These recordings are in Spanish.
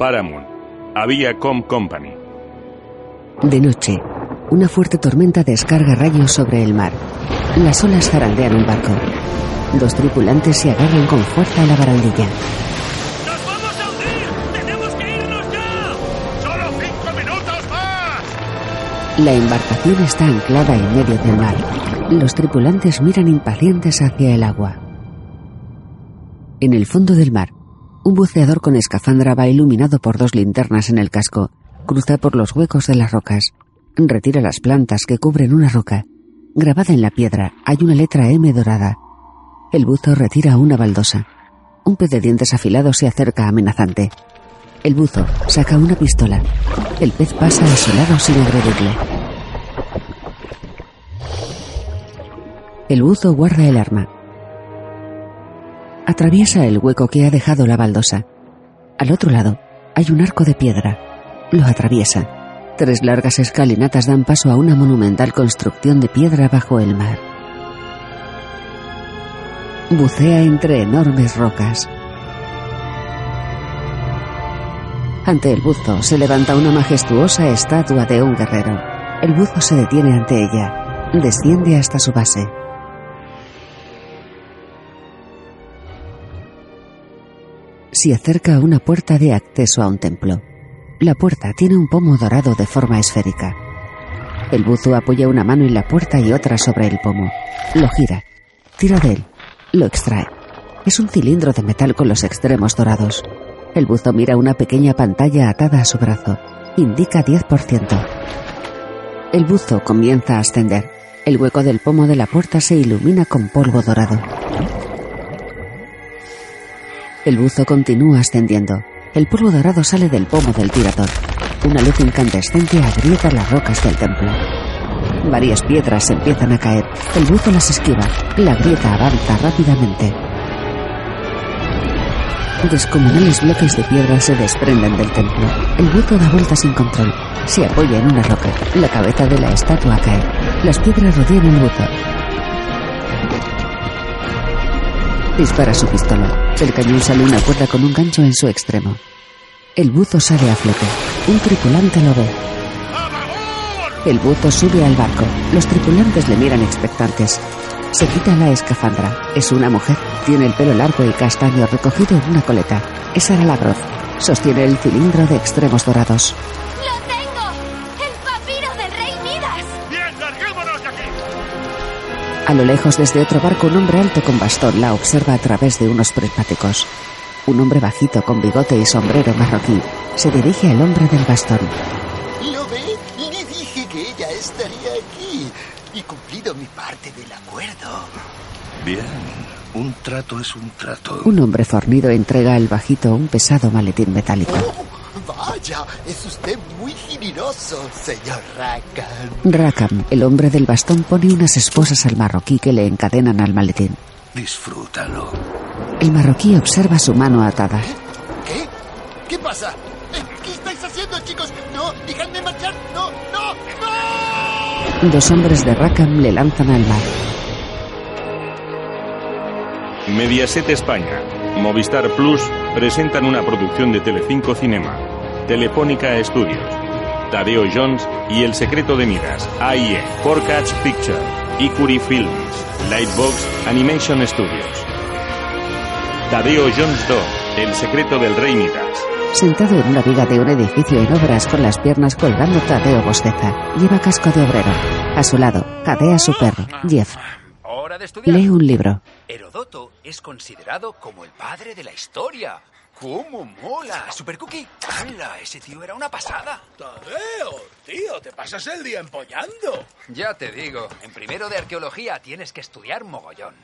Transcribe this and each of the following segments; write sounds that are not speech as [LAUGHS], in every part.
Paramount. Aviacom Company. De noche, una fuerte tormenta descarga rayos sobre el mar. Las olas zarandean un barco. Dos tripulantes se agarran con fuerza a la barandilla. ¡Nos vamos a hundir! ¡Tenemos que irnos ya! ¡Solo cinco minutos más! La embarcación está anclada en medio del mar. Los tripulantes miran impacientes hacia el agua. En el fondo del mar, un buceador con escafandra va iluminado por dos linternas en el casco. Cruza por los huecos de las rocas. Retira las plantas que cubren una roca. Grabada en la piedra hay una letra M dorada. El buzo retira una baldosa. Un pez de dientes afilados se acerca amenazante. El buzo saca una pistola. El pez pasa a su lado sin agredirle. El buzo guarda el arma. Atraviesa el hueco que ha dejado la baldosa. Al otro lado hay un arco de piedra. Lo atraviesa. Tres largas escalinatas dan paso a una monumental construcción de piedra bajo el mar. Bucea entre enormes rocas. Ante el buzo se levanta una majestuosa estatua de un guerrero. El buzo se detiene ante ella. Desciende hasta su base. Se acerca a una puerta de acceso a un templo. La puerta tiene un pomo dorado de forma esférica. El buzo apoya una mano en la puerta y otra sobre el pomo. Lo gira. Tira de él. Lo extrae. Es un cilindro de metal con los extremos dorados. El buzo mira una pequeña pantalla atada a su brazo. Indica 10%. El buzo comienza a ascender. El hueco del pomo de la puerta se ilumina con polvo dorado. El buzo continúa ascendiendo. El polvo dorado sale del pomo del tirador. Una luz incandescente agrieta las rocas del templo. Varias piedras empiezan a caer. El buzo las esquiva. La grieta avanza rápidamente. Descomunales bloques de piedra se desprenden del templo. El buzo da vuelta sin control. Se apoya en una roca. La cabeza de la estatua cae. Las piedras rodean el buzo. Dispara su pistola. Del cañón sale una cuerda con un gancho en su extremo. El buzo sale a flote. Un tripulante lo ve. El buzo sube al barco. Los tripulantes le miran expectantes. Se quita la escafandra. Es una mujer. Tiene el pelo largo y castaño recogido en una coleta. Es Sara. Sostiene el cilindro de extremos dorados. ¡Lo A lo lejos, desde otro barco, un hombre alto con bastón la observa a través de unos prismáticos. Un hombre bajito con bigote y sombrero marroquí se dirige al hombre del bastón. ¿Lo ve? Le dije que ella estaría aquí. Y cumplido mi parte del acuerdo. Bien, un trato es un trato. Un hombre fornido entrega al bajito un pesado maletín metálico. Vaya, es usted muy generoso, señor Rakan. Rakam, el hombre del bastón, pone unas esposas al marroquí que le encadenan al maletín. Disfrútalo. El marroquí observa su mano atada. ¿Qué? ¿Qué pasa? Eh, ¿Qué estáis haciendo, chicos? No, dejadme marchar. No, no, no. Dos hombres de Rakam le lanzan al mar. Mediaset España, Movistar Plus presentan una producción de Telecinco Cinema, Telefónica Estudios, Tadeo Jones y El Secreto de Midas, AIE, Forecast Picture, Ikuri Films, Lightbox Animation Studios. Tadeo Jones 2, El Secreto del Rey Midas. Sentado en una viga de un edificio en obras con las piernas colgando, Tadeo bosteza. Lleva casco de obrero. A su lado, jadea su perro, Jeff. Hora de estudiar. Lee un libro. Herodoto es considerado como el padre de la historia. ¿Cómo mola? ¿Super Cookie? ¡Hala! Ese tío era una pasada. Tadeo, tío, te pasas el día empollando. Ya te digo, en primero de arqueología tienes que estudiar mogollón.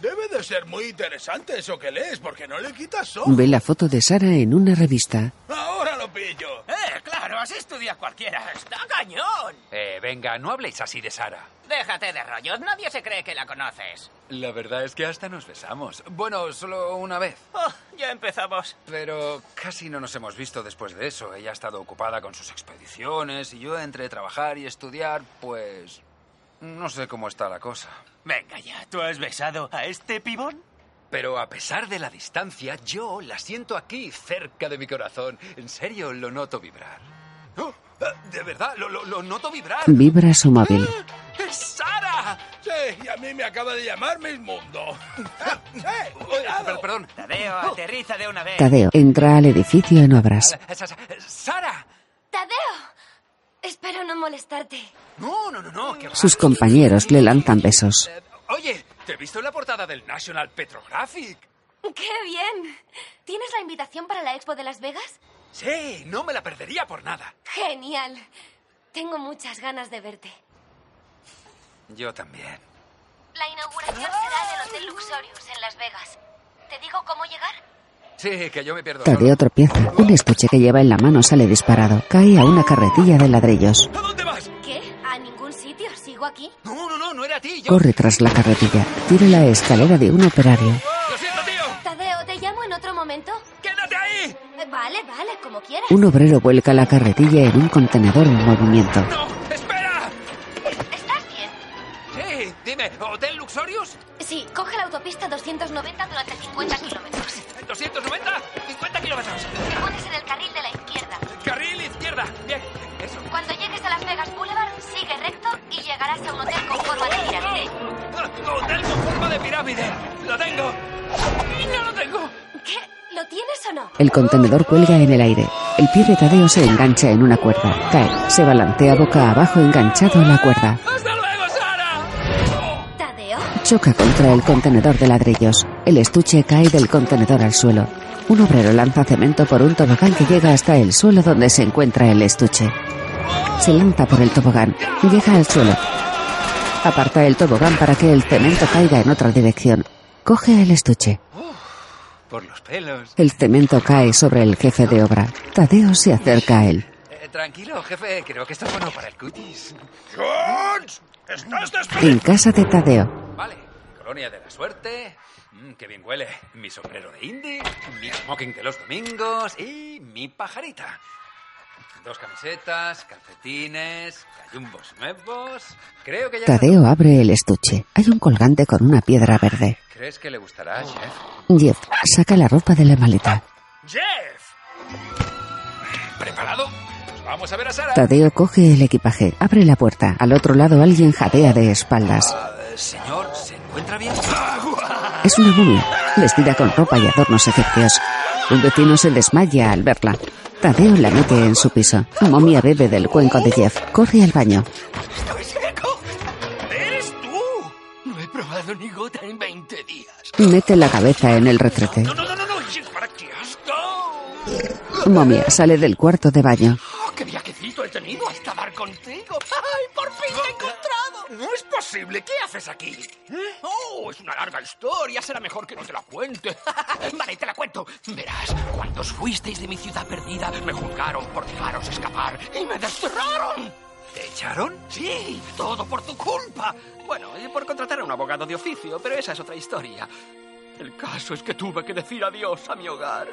Debe de ser muy interesante eso que lees, porque no le quitas ojo. Ve la foto de Sara en una revista. Ahora lo pillo. Eh, claro, así estudia cualquiera. ¡Está cañón! Eh, venga, no habléis así de Sara. Déjate de rollos, nadie se cree que la conoces. La verdad es que hasta nos besamos. Bueno, solo una vez. Oh, ya empezamos. Pero casi no nos hemos visto después de eso. Ella ha estado ocupada con sus expediciones y yo entre trabajar y estudiar, pues... No sé cómo está la cosa. Venga ya, ¿tú has besado a este pibón? Pero a pesar de la distancia, yo la siento aquí, cerca de mi corazón. En serio, lo noto vibrar. Oh, eh, de verdad, lo, lo- lo noto vibrar. Vibra su móvil. ¡Es Sara! Sí, y a mí me acaba de llamar. ¡Eh, [LAUGHS] Oye, cuidado! per- perdón. Tadeo, aterriza de una vez. Tadeo entra al edificio en obras. Eh, Sa- Sa- ¡Sara! ¡Tadeo! Espero no molestarte. No, no, no, no. Sus compañeros le lanzan besos. Oye, te he visto en la portada del National Petrographic. ¡Qué bien! ¿Tienes la invitación para la expo de Las Vegas? Sí, no me la perdería por nada. Genial. Tengo muchas ganas de verte. Yo también. La inauguración será en el Hotel Luxorious en Las Vegas. ¿Te digo cómo llegar? Sí, que yo me pierdo. Tadeo tropieza. Un estuche que lleva en la mano sale disparado. Cae a una carretilla de ladrillos. ¿A dónde vas? ¿Qué? ¿A ningún sitio? ¿Sigo aquí? No, no, no, no era a ti. Yo... Corre tras la carretilla. Tira la escalera de un operario. ¡Lo siento, tío! Tadeo, ¿te llamo en otro momento? ¡Quédate ahí! Eh, Vale, vale, como quieras. Un obrero vuelca la carretilla en un contenedor en movimiento. ¡No! ¡Espera! ¿Estás bien? Sí, dime, ¿Hotel Luxorius? Sí, coge la autopista 290 durante 50 kilómetros. ¿290? ¿50 kilómetros? Te pones en el carril de la izquierda. Carril izquierda. Bien, eso. Cuando llegues a Las Vegas Boulevard, sigue recto y llegarás a un hotel con forma de pirámide. Ah, Hotel con forma de pirámide. ¡Lo tengo! ¡No lo tengo! ¿Qué? ¿Lo tienes o no? El contenedor cuelga en el aire. El pie de Tadeo se engancha en una cuerda. Cae. Se balancea boca abajo enganchado en la cuerda. ¡Hasta luego, Choca contra el contenedor de ladrillos. El estuche cae del contenedor al suelo. Un obrero lanza cemento por un tobogán que llega hasta el suelo donde se encuentra el estuche. Se lanza por el tobogán. Llega al suelo. Aparta el tobogán para que el cemento caiga en otra dirección. Coge el estuche. Por los pelos. El cemento cae sobre el jefe de obra. Tadeo se acerca a él. Eh, tranquilo, jefe. Creo que esto es bueno para el cutis. ¡Jones! ¡Estás despedido! En casa de Tadeo. Vale. Colonia de la suerte. Mm, qué bien huele. Mi sombrero de indie. Mi smoking de los domingos. Y mi pajarita. Dos camisetas, calcetines, gallumbos nuevos. Creo que ya... Tadeo abre el estuche. Hay un colgante con una piedra verde. ¿Crees que le gustará, chef? Jeff saca la ropa de la maleta. ¡Jeff! ¿Preparado? Pues vamos a ver a Sara. Tadeo coge el equipaje, abre la puerta. Al otro lado alguien jadea de espaldas. Ah, señor, ¿se encuentra bien? Es una momia, vestida con ropa y adornos egipcios. Un vecino se desmaya al verla. Tadeo la mete en su piso. Momia bebe del cuenco de Jeff. Corre al baño. ¡Estoy seco! ¡Eres tú! No he probado ni gota en 20 días. Mete la cabeza en el retrete. ¡No, no, no, no! no. Momia sale del cuarto de baño. ¡No es posible! ¿Qué haces aquí? ¡Oh, es una larga historia! Será mejor que no te la cuente. [LAUGHS] vale, te la cuento. Verás, cuando os fuisteis de mi ciudad perdida, me juzgaron por dejaros escapar y me desterraron. ¿Te echaron? Sí, todo por tu culpa. Bueno, y por contratar a un abogado de oficio, pero esa es otra historia. El caso es que tuve que decir adiós a mi hogar.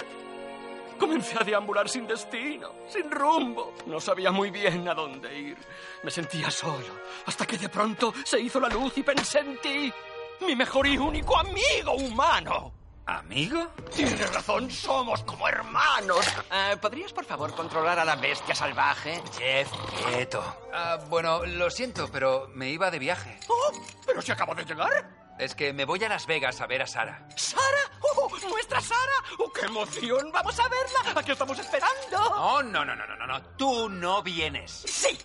Comencé a deambular sin destino, sin rumbo. No sabía muy bien a dónde ir. Me sentía solo, hasta que de pronto se hizo la luz y pensé en ti. Mi mejor y único amigo humano. ¿Amigo? Tienes razón, somos como hermanos. Eh, ¿Podrías, por favor, controlar a la bestia salvaje? Jeff, quieto. Ah, bueno, lo siento, pero me iba de viaje. Oh, pero si acabo de llegar. Es que me voy a Las Vegas a ver a Sara. ¿Sara? ¡Oh, nuestra Sara! ¡Oh, qué emoción! ¡Vamos a verla! ¡Aquí estamos esperando! Oh, no, no, no, no, no, no. Tú no vienes. ¡Sí!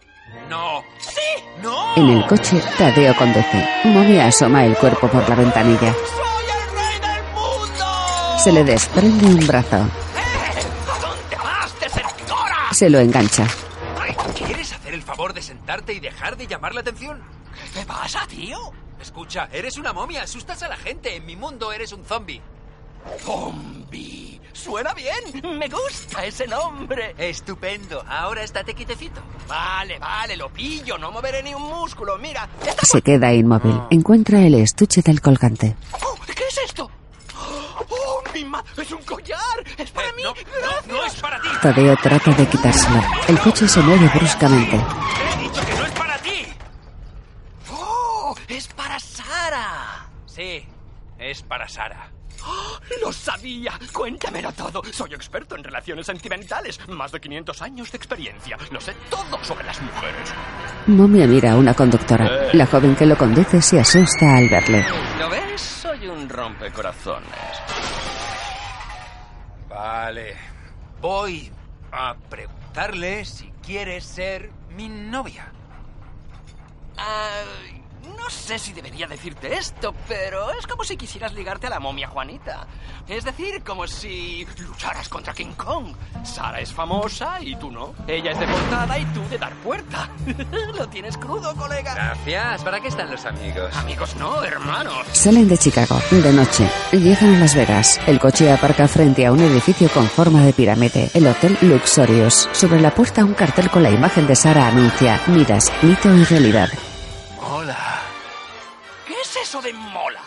No. ¡Sí! ¡No! En el coche, Tadeo conduce. Momia asoma el cuerpo por la ventanilla. ¡Soy el rey del mundo! Se le desprende un brazo. ¡Eh! ¿A dónde vas, desertora? Se lo engancha. ¿Quieres hacer el favor de sentarte y dejar de llamar la atención? ¿Qué te pasa, tío? Escucha, eres una momia, asustas a la gente. En mi mundo eres un zombie. Zombie. Suena bien. [LAUGHS] Me gusta ese nombre. Estupendo. Ahora estate quitecito. Vale, vale, lo pillo. No moveré ni un músculo. Mira. Está... Se queda inmóvil. Encuentra el estuche del colgante. Oh, ¿Qué es esto? ¡Oh, mi ma... ¡Es un collar! ¡Es para Eh, mí! no, ¡Gracias! no, no es para ti. Tadeo trata de quitárselo. El coche se mueve bruscamente. Te he dicho que no es para ti. ¡Oh! ¡Es para Sara! Sí, es para Sara. ¡Oh, ¡Lo sabía! Cuéntamelo todo. Soy experto en relaciones sentimentales. Más de 500 años de experiencia. Lo sé todo sobre las mujeres. Momia mira a una conductora. La joven que lo conduce se asusta al verle. ¿Lo ves? Soy un rompecorazones. Vale. Voy a preguntarle si quiere ser mi novia. Ah, no sé si debería decirte esto, pero es como si quisieras ligarte a la momia Juanita. Es decir, como si lucharas contra King Kong. Sara es famosa y tú no. Ella es de portada y tú de dar puerta. [LAUGHS] Lo tienes crudo, colega. Gracias. ¿Para qué están los amigos? Amigos no, hermanos. Salen de Chicago, de noche. Llegan a Las Vegas. El coche aparca frente a un edificio con forma de pirámide, el Hotel Luxurious. Sobre la puerta un cartel con la imagen de Sara anuncia, miras, mito y realidad. Hola. ¿Qué es eso de mola?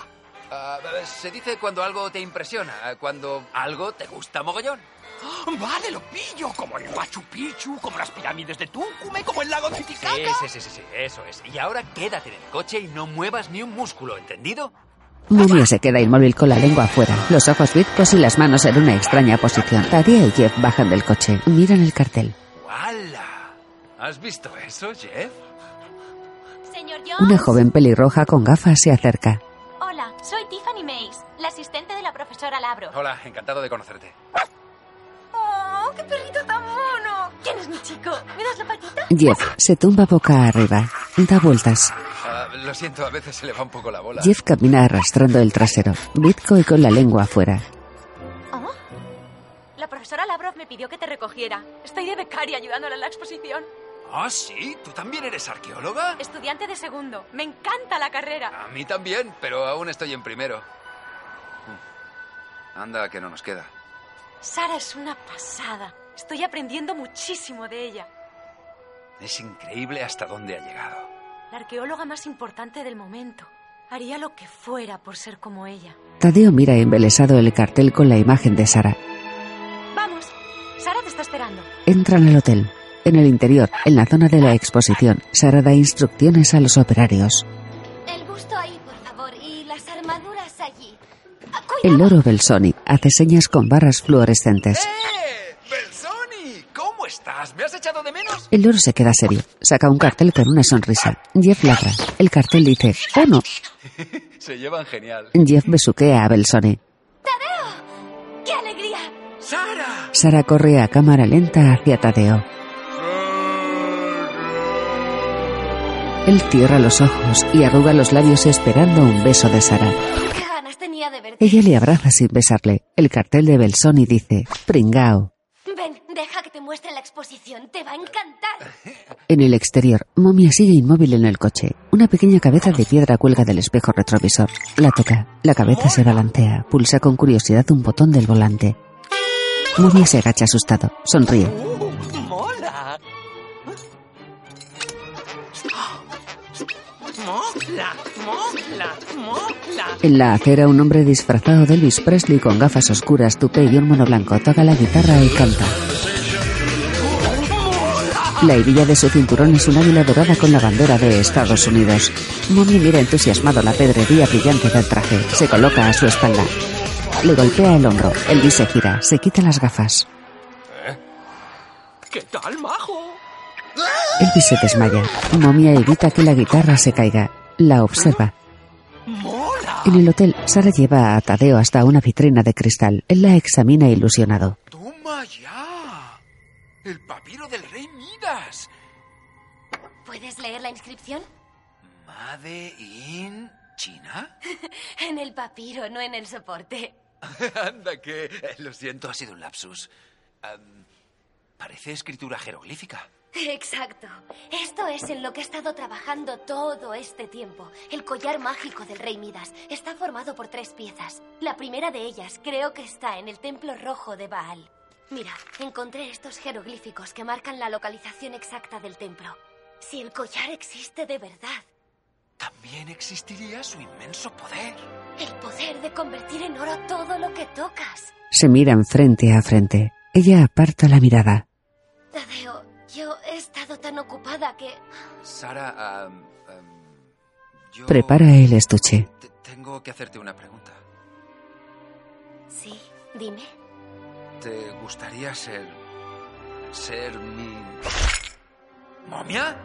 Ah, se dice cuando algo te impresiona, cuando algo te gusta mogollón. ¡Ah! Vale, lo pillo. Como el Machu Picchu, como las pirámides de Túcume, como el lago de Titicaca. Sí, sí, sí, sí, sí, eso es. Y ahora quédate en el coche y no muevas ni un músculo, ¿entendido? Momia se queda inmóvil con la lengua afuera, los ojos bizcos y las manos en una extraña posición. Tadea y Jeff bajan del coche, miran el cartel. ¡Hala! ¿Has visto eso, Jeff? Señor Jones. Una joven pelirroja con gafas se acerca. Hola, soy Tiffany Mays, la asistente de la profesora Labro. Hola, encantado de conocerte. ¡Oh, qué perrito tan mono! ¿Quién es mi chico? ¿Me das la patita? Jeff se tumba boca arriba, da vueltas. Ah, lo siento, a veces se le va un poco la bola. Jeff camina arrastrando el trasero, bizco y con la lengua afuera. ¿Oh? La profesora Lavrov me pidió que te recogiera. Estoy de becaria ayudándola en la exposición. ¿Ah, sí? ¿Tú también eres arqueóloga? Estudiante de segundo. Me encanta la carrera. A mí también, pero aún estoy en primero. Mm. Anda, que no nos queda. Sara es una pasada. Estoy aprendiendo muchísimo de ella. Es increíble hasta dónde ha llegado. La arqueóloga más importante del momento. Haría lo que fuera por ser como ella. Tadeo mira embelesado el cartel con la imagen de Sara. Vamos. Sara te está esperando. Entran al hotel. En el interior, en la zona de la exposición, Sara da instrucciones a los operarios. El busto ahí, por favor, y las armaduras allí. Ah, El loro Belsoni hace señas con barras fluorescentes. ¡Eh! ¡Belsoni! ¿Cómo estás? ¿Me has echado de menos? El loro se queda serio. Saca un cartel con una sonrisa. Jeff ladra. El cartel dice, ¡Oh no! [LAUGHS] Se llevan genial. Jeff besuquea a Belsoni. ¡Qué alegría! ¡Sara! Sara corre a cámara lenta hacia Tadeo. Él cierra los ojos y arruga los labios esperando un beso de Sara. ¡Qué ganas tenía de verte! Ella le abraza sin besarle. El cartel de Belsoni dice, Pringao. Ven, deja que te muestre la exposición. Te va a encantar. En el exterior, Momia sigue inmóvil en el coche. Una pequeña cabeza de piedra cuelga del espejo retrovisor. La toca. La cabeza se balancea. Pulsa con curiosidad un botón del volante. Momia se agacha asustado. Sonríe. En la acera, un hombre disfrazado de Elvis Presley con gafas oscuras, tupé y un mono blanco toca la guitarra y canta. La hebilla de su cinturón es un águila dorada con la bandera de Estados Unidos. Mommy mira entusiasmado la pedrería brillante del traje. Se coloca a su espalda. Le golpea el hombro. Elvis se gira. Se quita las gafas. ¿Qué tal, majo? Elvis se desmaya. Momia evita que la guitarra se caiga. La observa. ¡Mola! En el hotel, Sara lleva a Tadeo hasta una vitrina de cristal. Él la examina ilusionado. ¡Toma ya! ¡El papiro del rey Midas! ¿Puedes leer la inscripción? ¿Made in China? [LAUGHS] En el papiro, no en el soporte. [LAUGHS] Anda, que... eh, Lo siento, ha sido un lapsus. Parece escritura jeroglífica. Exacto. Esto es en lo que he estado trabajando todo este tiempo. El collar mágico del rey Midas está formado por tres piezas. La primera de ellas creo que está en el templo rojo de Baal. Mira, encontré estos jeroglíficos que marcan la localización exacta del templo. Si el collar existe de verdad, También existiría su inmenso poder. el poder de convertir en oro todo lo que tocas. Se miran frente a frente. Ella aparta la mirada. Tadeo, he estado tan ocupada que... Sara, am, am, yo... Prepara el estuche. te- Tengo que hacerte una pregunta. Sí, dime. ¿Te gustaría ser... ser mi... momia?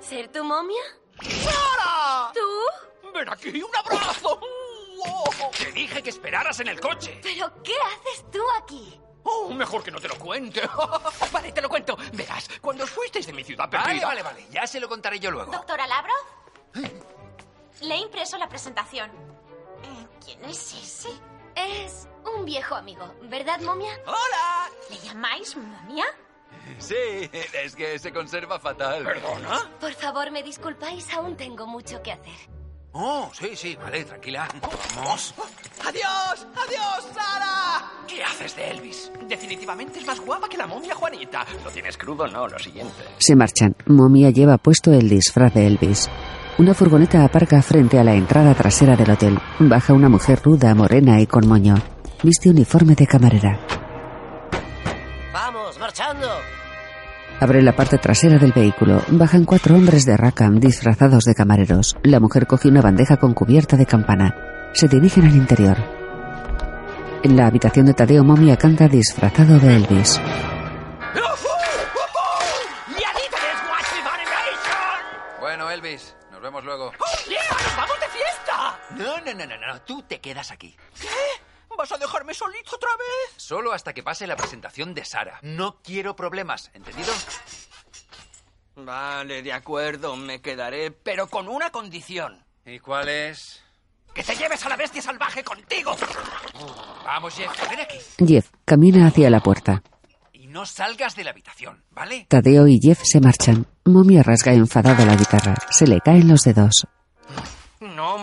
¿Ser tu momia? ¡Sara! ¿Tú? ¡Ven aquí, un abrazo! Te dije que esperaras en el coche. ¿Pero qué haces tú aquí? Oh, mejor que no te lo cuente. [LAUGHS] vale, te lo cuento. Verás, cuando os fuisteis de mi ciudad perdida... vale, vale. Ya se lo contaré yo luego. Doctora Lavrov, le he impreso la presentación. Eh, ¿Quién es ese? Es un viejo amigo, ¿verdad, momia? ¡Hola! ¿Le llamáis momia? Sí, es que se conserva fatal. ¿Perdona? Por favor, me disculpáis, aún tengo mucho que hacer. Oh, sí, sí, vale, tranquila. Vamos. ¡Adiós! ¡Adiós, Sara! ¿Qué haces de Elvis? Definitivamente es más guapa que la momia Juanita. ¿Lo tienes crudo? No, lo siguiente. Se marchan. Momia lleva puesto el disfraz de Elvis. Una furgoneta aparca frente a la entrada trasera del hotel. Baja una mujer ruda, morena y con moño. Viste uniforme de camarera. Vamos, marchando. Abre la parte trasera del vehículo. Bajan cuatro hombres de Rackham disfrazados de camareros. La mujer coge una bandeja con cubierta de campana. Se dirigen al interior. En la habitación de Tadeo, Momia canta disfrazado de Elvis. Bueno, Elvis, nos vemos luego. ¡Nos vamos de fiesta! No, no, no, no, no. Tú te quedas aquí. ¿Qué? ¿Vas a dejarme solito otra vez? Solo hasta que pase la presentación de Sara. No quiero problemas, ¿entendido? Vale, de acuerdo, me quedaré, pero con una condición. ¿Y cuál es? ¡Que te lleves a la bestia salvaje contigo! Vamos, Jeff, ven aquí. Jeff camina hacia la puerta. Y no salgas de la habitación, ¿vale? Tadeo y Jeff se marchan. Momia rasga enfadado la guitarra. Se le caen los dedos. No.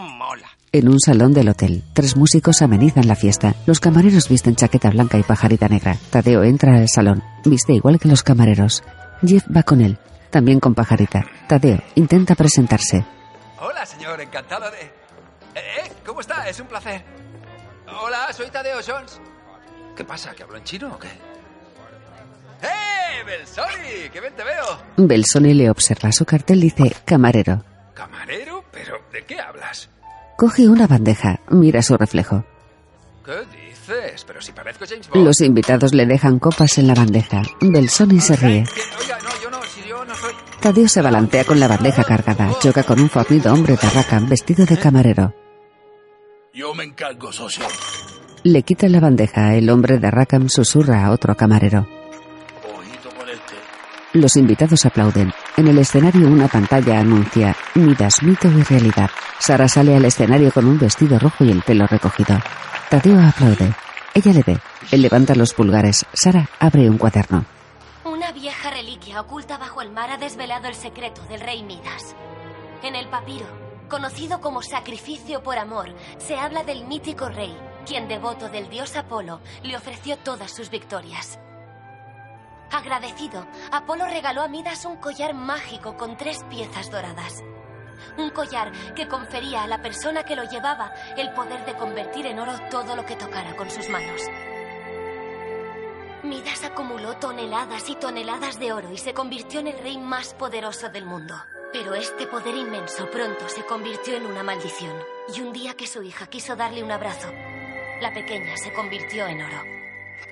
En un salón del hotel, tres músicos amenizan la fiesta. Los camareros visten chaqueta blanca y pajarita negra. Tadeo entra al salón. Viste igual que los camareros. Jeff va con él, también con pajarita. Tadeo intenta presentarse. Hola, señor, encantado de... Eh, eh, ¿Cómo está? Es un placer. Hola, soy Tadeo Jones. ¿Qué pasa? ¿Que hablo en chino o qué? ¡Eh, Belsoni! ¡Qué bien te veo! Belsoni le observa. Su cartel dice camarero. ¿Camarero? ¿Pero de qué hablas? Coge una bandeja. Mira su reflejo. ¿Qué dices? Pero si parezco James Bond. Los invitados le dejan copas en la bandeja. Belsoni se ríe. Que- Oiga, no, yo no, si yo no soy... Tadeo se balancea con la bandeja cargada. Choca con un fornido hombre de Rackham vestido de camarero. Yo me encargo, socio. Le quita la bandeja. El hombre de Rackham susurra a otro camarero. Los invitados aplauden. En el escenario una pantalla anuncia Midas, mito y realidad. Sara sale al escenario con un vestido rojo y el pelo recogido. Tadeo aplaude. Ella le ve. Él levanta los pulgares. Sara abre un cuaderno. Una vieja reliquia oculta bajo el mar ha desvelado el secreto del rey Midas. En el papiro, conocido como sacrificio por amor, se habla del mítico rey, quien devoto del dios Apolo le ofreció todas sus victorias. Agradecido, Apolo regaló a Midas un collar mágico con tres piezas doradas. Un collar que confería a la persona que lo llevaba el poder de convertir en oro todo lo que tocara con sus manos. Midas acumuló toneladas y toneladas de oro y se convirtió en el rey más poderoso del mundo. Pero este poder inmenso pronto se convirtió en una maldición. Y un día que su hija quiso darle un abrazo, la pequeña se convirtió en oro.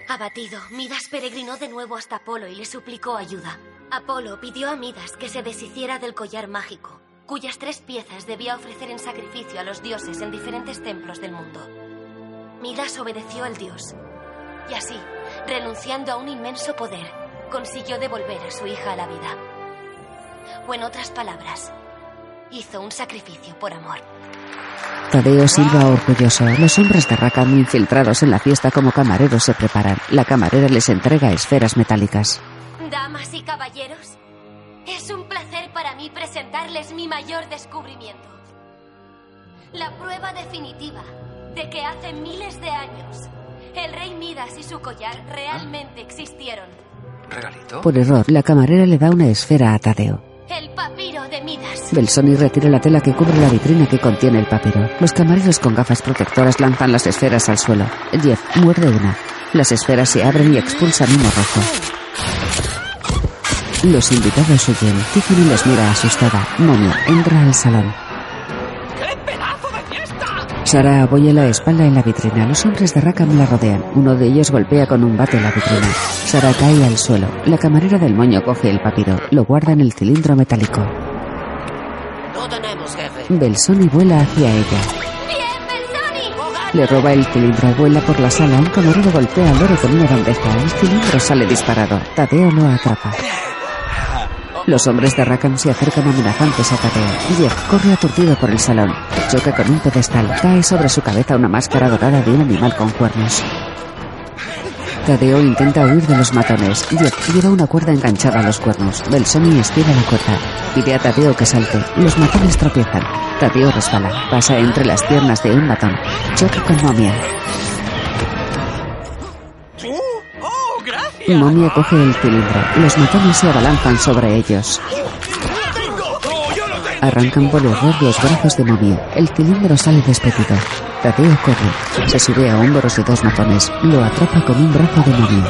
Abatido, Midas peregrinó de nuevo hasta Apolo y le suplicó ayuda. Apolo pidió a Midas que se deshiciera del collar mágico, cuyas tres piezas debía ofrecer en sacrificio a los dioses en diferentes templos del mundo. Midas obedeció al dios y así, renunciando a un inmenso poder, consiguió devolver a su hija a la vida. O en otras palabras, hizo un sacrificio por amor. Tadeo silba orgulloso. Los hombres de Rackham infiltrados en la fiesta como camareros se preparan. La camarera les entrega esferas metálicas. Damas y caballeros, es un placer para mí presentarles mi mayor descubrimiento. La prueba definitiva de que hace miles de años el rey Midas y su collar realmente existieron. ¿Regalito? Por error, la camarera le da una esfera a Tadeo. El papiro de Midas. Belsoni retira la tela que cubre la vitrina que contiene el papiro. Los camareros con gafas protectoras lanzan las esferas al suelo. Jeff muerde una. Las esferas se abren y expulsan humo rojo. Los invitados huyen. Tiffany les mira asustada. Momia entra al salón. Sara apoya la espalda en la vitrina. Los hombres de Rackham la rodean. Uno de ellos golpea con un bate la vitrina. Sara cae al suelo. La camarera del moño coge el papiro. Lo guarda en el cilindro metálico. No tenemos jefe. Belsoni vuela hacia ella. Le roba el cilindro, vuela por la sala. Un camarero golpea al loro con una bandeja. El cilindro sale disparado. Tadeo lo atrapa. Los hombres de Rackham se acercan amenazantes a Tadeo. Jeff corre aturdido por el salón. Choca con un pedestal. Cae sobre su cabeza una máscara dorada de un animal con cuernos. Tadeo intenta huir de los matones. Jeff lleva una cuerda enganchada a los cuernos. Belsoni estira la cuerda. Pide a Tadeo que salte. Los matones tropiezan. Tadeo resbala. Pasa entre las piernas de un matón. Choca con Momia. Momia coge el cilindro. Los matones se abalanzan sobre ellos. Arrancan por error los brazos de Momia. El cilindro sale despedido. Tadeo corre. Se sube a hombros de dos matones. Lo atrapa con un brazo de Momia.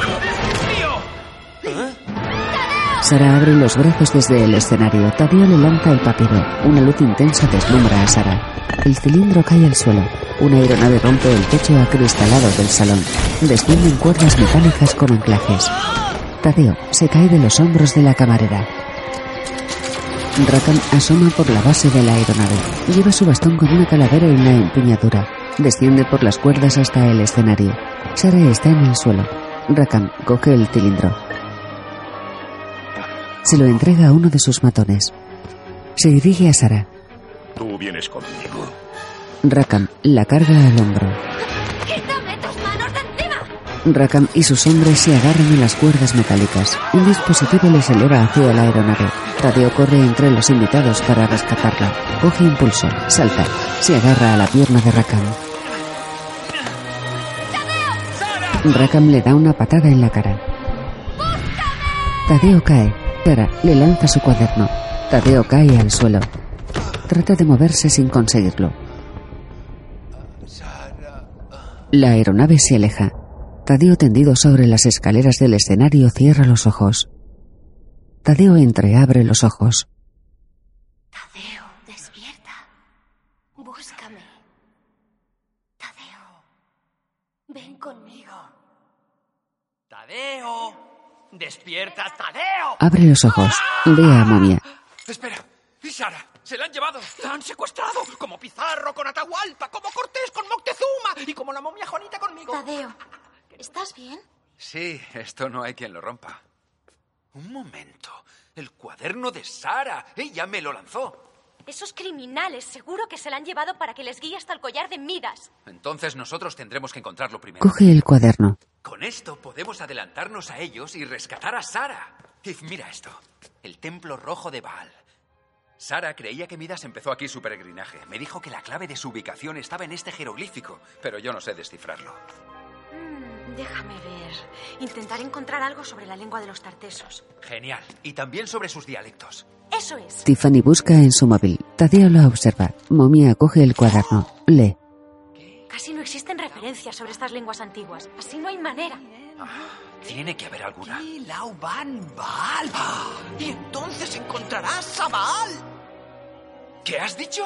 Sara abre los brazos desde el escenario. Tadeo le lanza el papiro. Una luz intensa deslumbra a Sara. El cilindro cae al suelo. Una aeronave rompe el techo acristalado del salón. Descienden cuerdas metálicas con anclajes. Tadeo se cae de los hombros de la camarera. Rackham asoma por la base de la aeronave. Lleva su bastón con una calavera y una empuñadura. Desciende por las cuerdas hasta el escenario. Sara está en el suelo. Rackham coge el cilindro. Se lo entrega a uno de sus matones. Se dirige a Sara. Tú vienes conmigo. Rackham la carga al hombro. ¡Quítame tus manos de encima! Rackham y sus hombres se agarran en las cuerdas metálicas. Un dispositivo les eleva hacia la aeronave. Tadeo corre entre los invitados para rescatarla. Coge impulso, salta, se agarra a la pierna de Rackham. Rackham le da una patada en la cara. Tadeo cae. Sara le lanza su cuaderno. Tadeo cae al suelo. Trata de moverse sin conseguirlo. La aeronave se aleja. Tadeo tendido sobre las escaleras del escenario cierra los ojos. Tadeo entreabre los ojos. Tadeo, despierta. Búscame. Tadeo, ven conmigo. ¡Tadeo! ¡Despierta, Tadeo! Abre los ojos. Ve a Momia. Espera, ¿y Sara? ¡Se la han llevado! ¡La han secuestrado! Como Pizarro con Atahualpa, como Cortés con Moctezuma y como la momia Juanita conmigo. Tadeo, ¿estás bien? Sí, esto no hay quien lo rompa. Un momento. El cuaderno de Sara. Ella me lo lanzó. Esos criminales seguro que se la han llevado para que les guíe hasta el collar de Midas. Entonces nosotros tendremos que encontrarlo primero. Coge el cuaderno. Con esto podemos adelantarnos a ellos y rescatar a Sara. Y mira esto. El templo rojo de Baal. Sara creía que Midas empezó aquí su peregrinaje. Me dijo que la clave de su ubicación estaba en este jeroglífico, pero yo no sé descifrarlo. Mm, déjame ver. Intentar encontrar algo sobre la lengua de los tartesos. Genial. Y también sobre sus dialectos. Eso es. Tiffany busca en su móvil. Tadeo la observa. Momia coge el cuaderno. Lee. Casi no existen referencias sobre estas lenguas antiguas. Así no hay manera. Tiene que haber alguna. Lau Van Baal. Y entonces encontrarás a Baal. ¿Qué has dicho?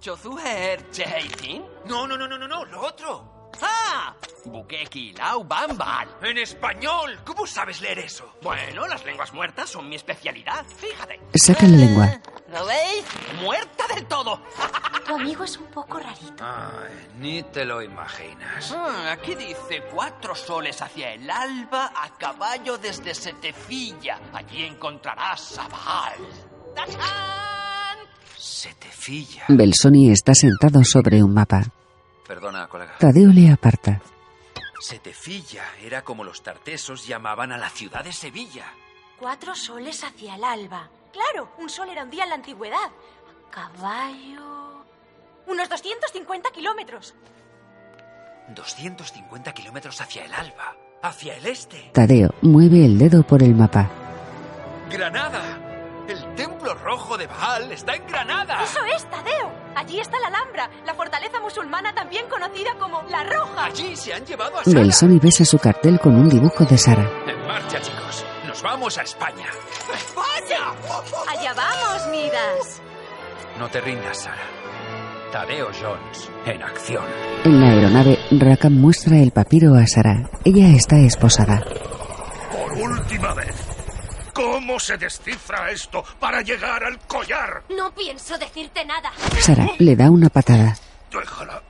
Chozuher Cheitin. No, no, no, no, no, no, lo otro. ¡Ah! Bukeki Lau Van Baal. En español. ¿Cómo sabes leer eso? Bueno, las lenguas muertas son mi especialidad. Fíjate. Saca la lengua. ¿Lo veis? Muerta del todo. [LAUGHS] Tu amigo es un poco rarito. Ay, ni te lo imaginas. Ah, aquí dice cuatro soles hacia el alba a caballo desde Setefilla. Allí encontrarás a Baal. ¡Tachán! Setefilla. Belsoni está sentado sobre un mapa. Perdona, colega. Tadeo le aparta. Setefilla era como los tartesos llamaban a la ciudad de Sevilla. Cuatro soles hacia el alba. Claro, un sol era un día en la antigüedad. A caballo. Unos 250 kilómetros. 250 kilómetros hacia el alba. Hacia el este. Tadeo mueve el dedo por el mapa. ¡Granada! El templo rojo de Baal está en Granada. Eso es, Tadeo. Allí está la Alhambra, la fortaleza musulmana también conocida como La Roja. Allí se han llevado a Sara. Belsoni besa su cartel con un dibujo de Sara. En marcha, chicos. Nos vamos a España. ¡España! Allá vamos, Midas. No te rindas, Sara. Tadeo Jones en acción. En la aeronave, Rackham muestra el papiro a Sara. Ella está esposada. Por última vez. ¿Cómo se descifra esto para llegar al collar? No pienso decirte nada. Sara le da una patada. Déjala.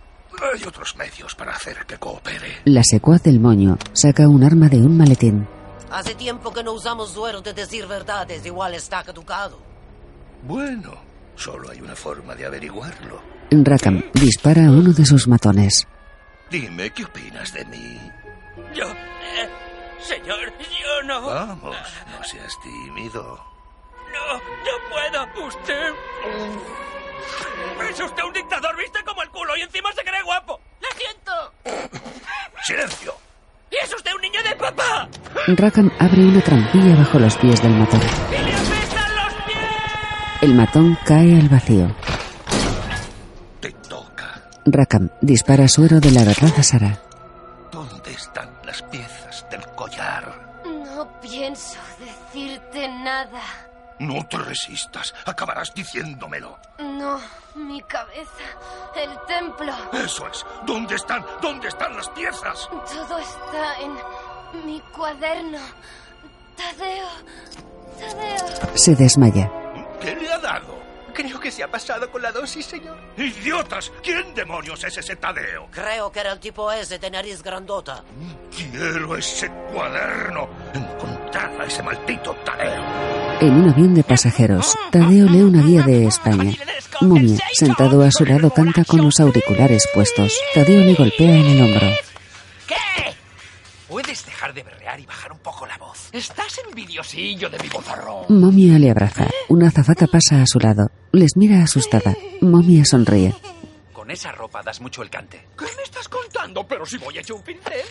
Hay otros medios para hacer que coopere. La secuaz del moño saca un arma de un maletín. Hace tiempo que no usamos suero de decir verdades. Igual está caducado. Bueno, solo hay una forma de averiguarlo. Rackham dispara a uno de sus matones. Dime, ¿qué opinas de mí? Yo... eh, señor, yo no... Vamos, no seas tímido. No, no puedo. Usted... Es usted un dictador, viste como el culo y encima se cree guapo. ¡Le siento! ¡Silencio! ¡Y es usted un niño de papá! Rackham abre una trampilla bajo los pies del matón. ¡Y le los pies! El matón cae al vacío. Rackham dispara suero de la verdad a Sara. ¿Dónde están las piezas del collar? No pienso decirte nada. No te resistas. Acabarás diciéndomelo. No, mi cabeza. El templo. Eso es. ¿Dónde están? ¿Dónde están las piezas? Todo está en mi cuaderno. Tadeo. Tadeo. Se desmaya. ¿Qué le ha dado? Creo que se ha pasado con la dosis, señor. ¡Idiotas! ¿Quién demonios es ese Tadeo? Creo que era el tipo ese de nariz grandota. Quiero ese cuaderno. Encontrad a ese maldito Tadeo. En un avión de pasajeros, Tadeo lee una guía de España. Momia, sentado a su lado, canta con los auriculares puestos. Tadeo le golpea en el hombro. ¿Qué? ¿Puedes dejar de berrear y bajar un poco la voz? Estás envidiosillo de mi bozarrón. Momia le abraza. Una azafata pasa a su lado. Les mira asustada. Momia sonríe. Con esa ropa das mucho el cante. ¿Qué me estás contando? Pero si voy hecho un pincel.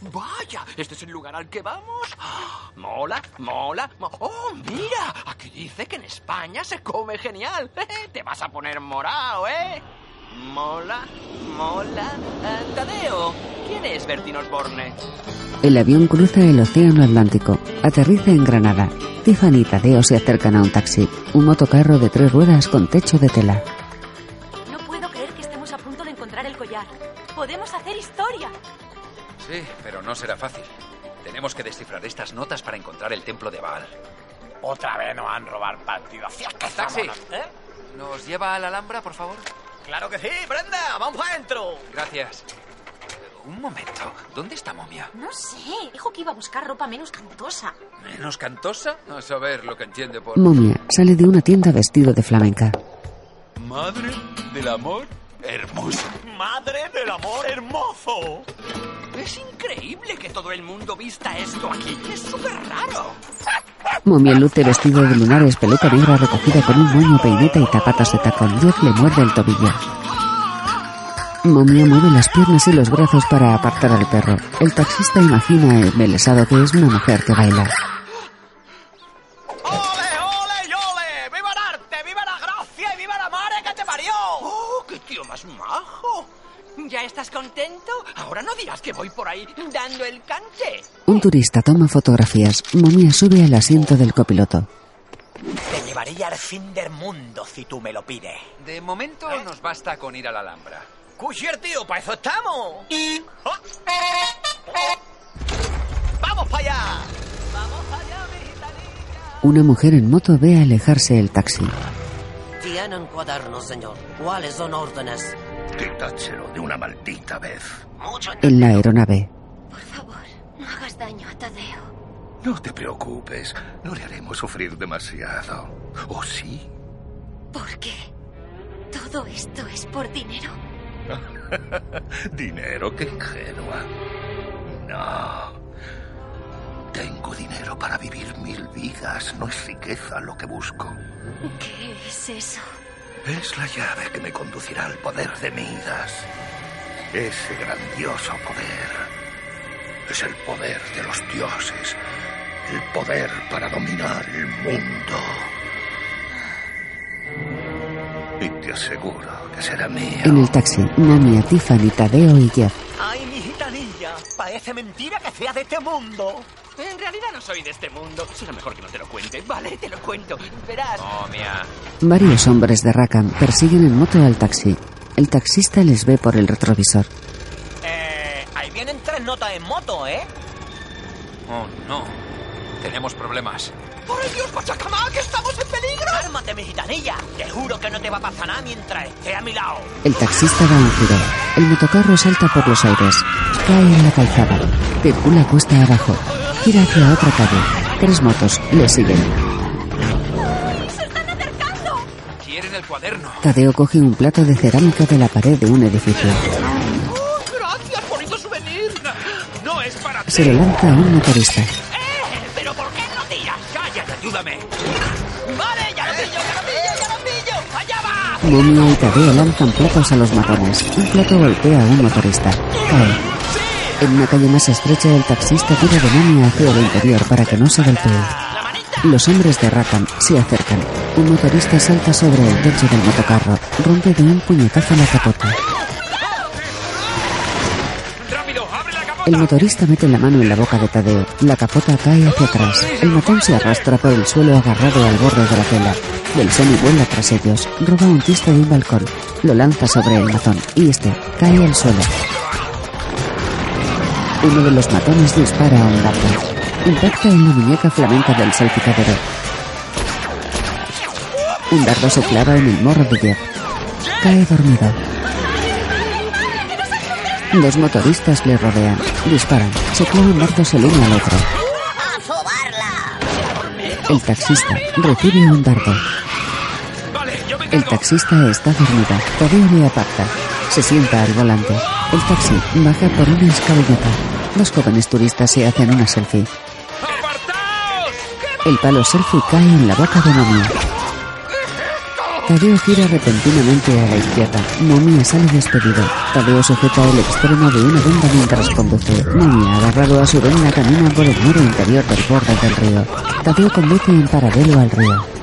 Vaya, ¿este es el lugar al que vamos? Ah, [GASPS] Mola, mola. mo- Oh, mira, aquí dice que en España se come genial. [LAUGHS] Te vas a poner morado, ¿eh? Mola, mola. Eh, Tadeo, ¿quién es Bertín Osborne? El avión cruza el océano Atlántico. Aterriza en Granada. Tiffany y Tadeo se acercan a un taxi. Un motocarro de tres ruedas con techo de tela. No puedo creer que estemos a punto de encontrar el collar. Podemos hacer historia. Sí, pero no será fácil. Tenemos que descifrar estas notas para encontrar el templo de Baal. Otra vez nos van a robar partido. Taxi. ¿eh? ¿Nos lleva a la Alhambra, por favor? Claro que sí, Brenda, vamos adentro. Gracias. Un momento. ¿Dónde está Momia? No sé. Dijo que iba a buscar ropa menos cantosa. ¿Menos cantosa? A saber lo que entiende por... Momia sale de una tienda vestido de flamenca. Madre del amor hermoso. Madre del amor hermoso. Es increíble que todo el mundo vista esto aquí. Es súper raro. Momia luce vestido de lunares, peluca negra recogida con un moño, peineta y zapatos de tacón. Jeff le muerde el tobillo. Momia mueve las piernas y los brazos para apartar al perro. El taxista imagina embelesado que es una mujer que baila. Estás contento? Ahora no dirás que voy por ahí dando el cante. Un turista toma fotografías. Momia sube al asiento del copiloto. Te llevaría al fin del mundo si tú me lo pides. De momento ¿Eh? nos basta con ir a la Alhambra. ¡Cuchier, tío! ¡Para eso estamos! ¡Oh! ¡Vamos para allá! ¡Vamos para allá! Una mujer en moto ve alejarse el taxi. Tienen cuadernos, señor. ¿Cuáles son órdenes? Quitádselo de una maldita vez. Mucho En la aeronave, Por favor, no hagas daño a Tadeo. No te preocupes. No le haremos sufrir demasiado. ¿O sí? ¿Por qué? ¿Todo esto es por dinero? [LAUGHS] Dinero, qué ingenua. No. Tengo dinero para vivir mil vidas. No es riqueza lo que busco. ¿Qué es eso? Es la llave que me conducirá al poder de Midas. Ese grandioso poder. Es el poder de los dioses. El poder para dominar el mundo. Y te aseguro que será mío. en el taxi, Namia, Tiffany, Tadeo y Jeff. ¡Ay, mi gitanilla! Parece mentira que sea de este mundo. En realidad no soy de este mundo. Será mejor que no te lo cuente. Vale, te lo cuento. Verás. Momia. Varios hombres de Rackham persiguen en moto al taxi. El taxista les ve por el retrovisor. Eh, ahí vienen tres notas en moto, ¿eh? Oh, no. Tenemos problemas. ¡Por el Dios, Pachacamá, que estamos en peligro! ¡Cálmate, mi gitanilla! Te juro que no te va a pasar nada mientras esté a mi lado. El taxista da un giro. El motocarro salta por los aires. Cae en la calzada. Circula cuesta abajo. Gira hacia otra calle. Tres motos le siguen. Quieren el cuaderno. Tadeo coge un plato de cerámica de la pared de un edificio. ¡Gracias, bonito souvenir! No es para ti. Se lo lanza a un motorista. ¡Eh! ¿Pero por qué no tiras? Cállate, ayúdame. ¡Vale, ya lo pillo, ya lo pillo, ya lo pillo! ¡Allá va! Momia y Tadeo lanzan platos a los matones. Un plato golpea a un motorista. Cae. En una calle más estrecha, el taxista tira de Momia hacia el interior para que no se golpee. Los hombres de Rackham se acercan. Un motorista salta sobre el techo del motocarro. Rompe de un puñetazo la capota. El motorista mete la mano en la boca de Tadeo. La capota cae hacia atrás. El matón se arrastra por el suelo agarrado al borde de la tela. Belson vuela tras ellos. Roba un tiste de un balcón. Lo lanza sobre el matón. Y este cae al suelo. Uno de los matones dispara a un dardo. Impacta en la muñeca flamenca del salpicadero. Un dardo se clava en el morro de Jeff. Cae dormido. Dos motoristas le rodean. Disparan. Se clavan dardos el uno al otro. El taxista recibe un dardo. El taxista está dormido. Tadeo le aparta. Se sienta al volante. El taxi baja por una escalinata. Dos jóvenes turistas se hacen una selfie. El palo selfie cae en la boca de Momia. Tadeo gira repentinamente a la izquierda. Momia sale despedido. Tadeo sujeta el extremo de una venda mientras conduce. Momia, agarrado a su venda, camina por el muro interior del borde del río. Tadeo conduce en paralelo al río.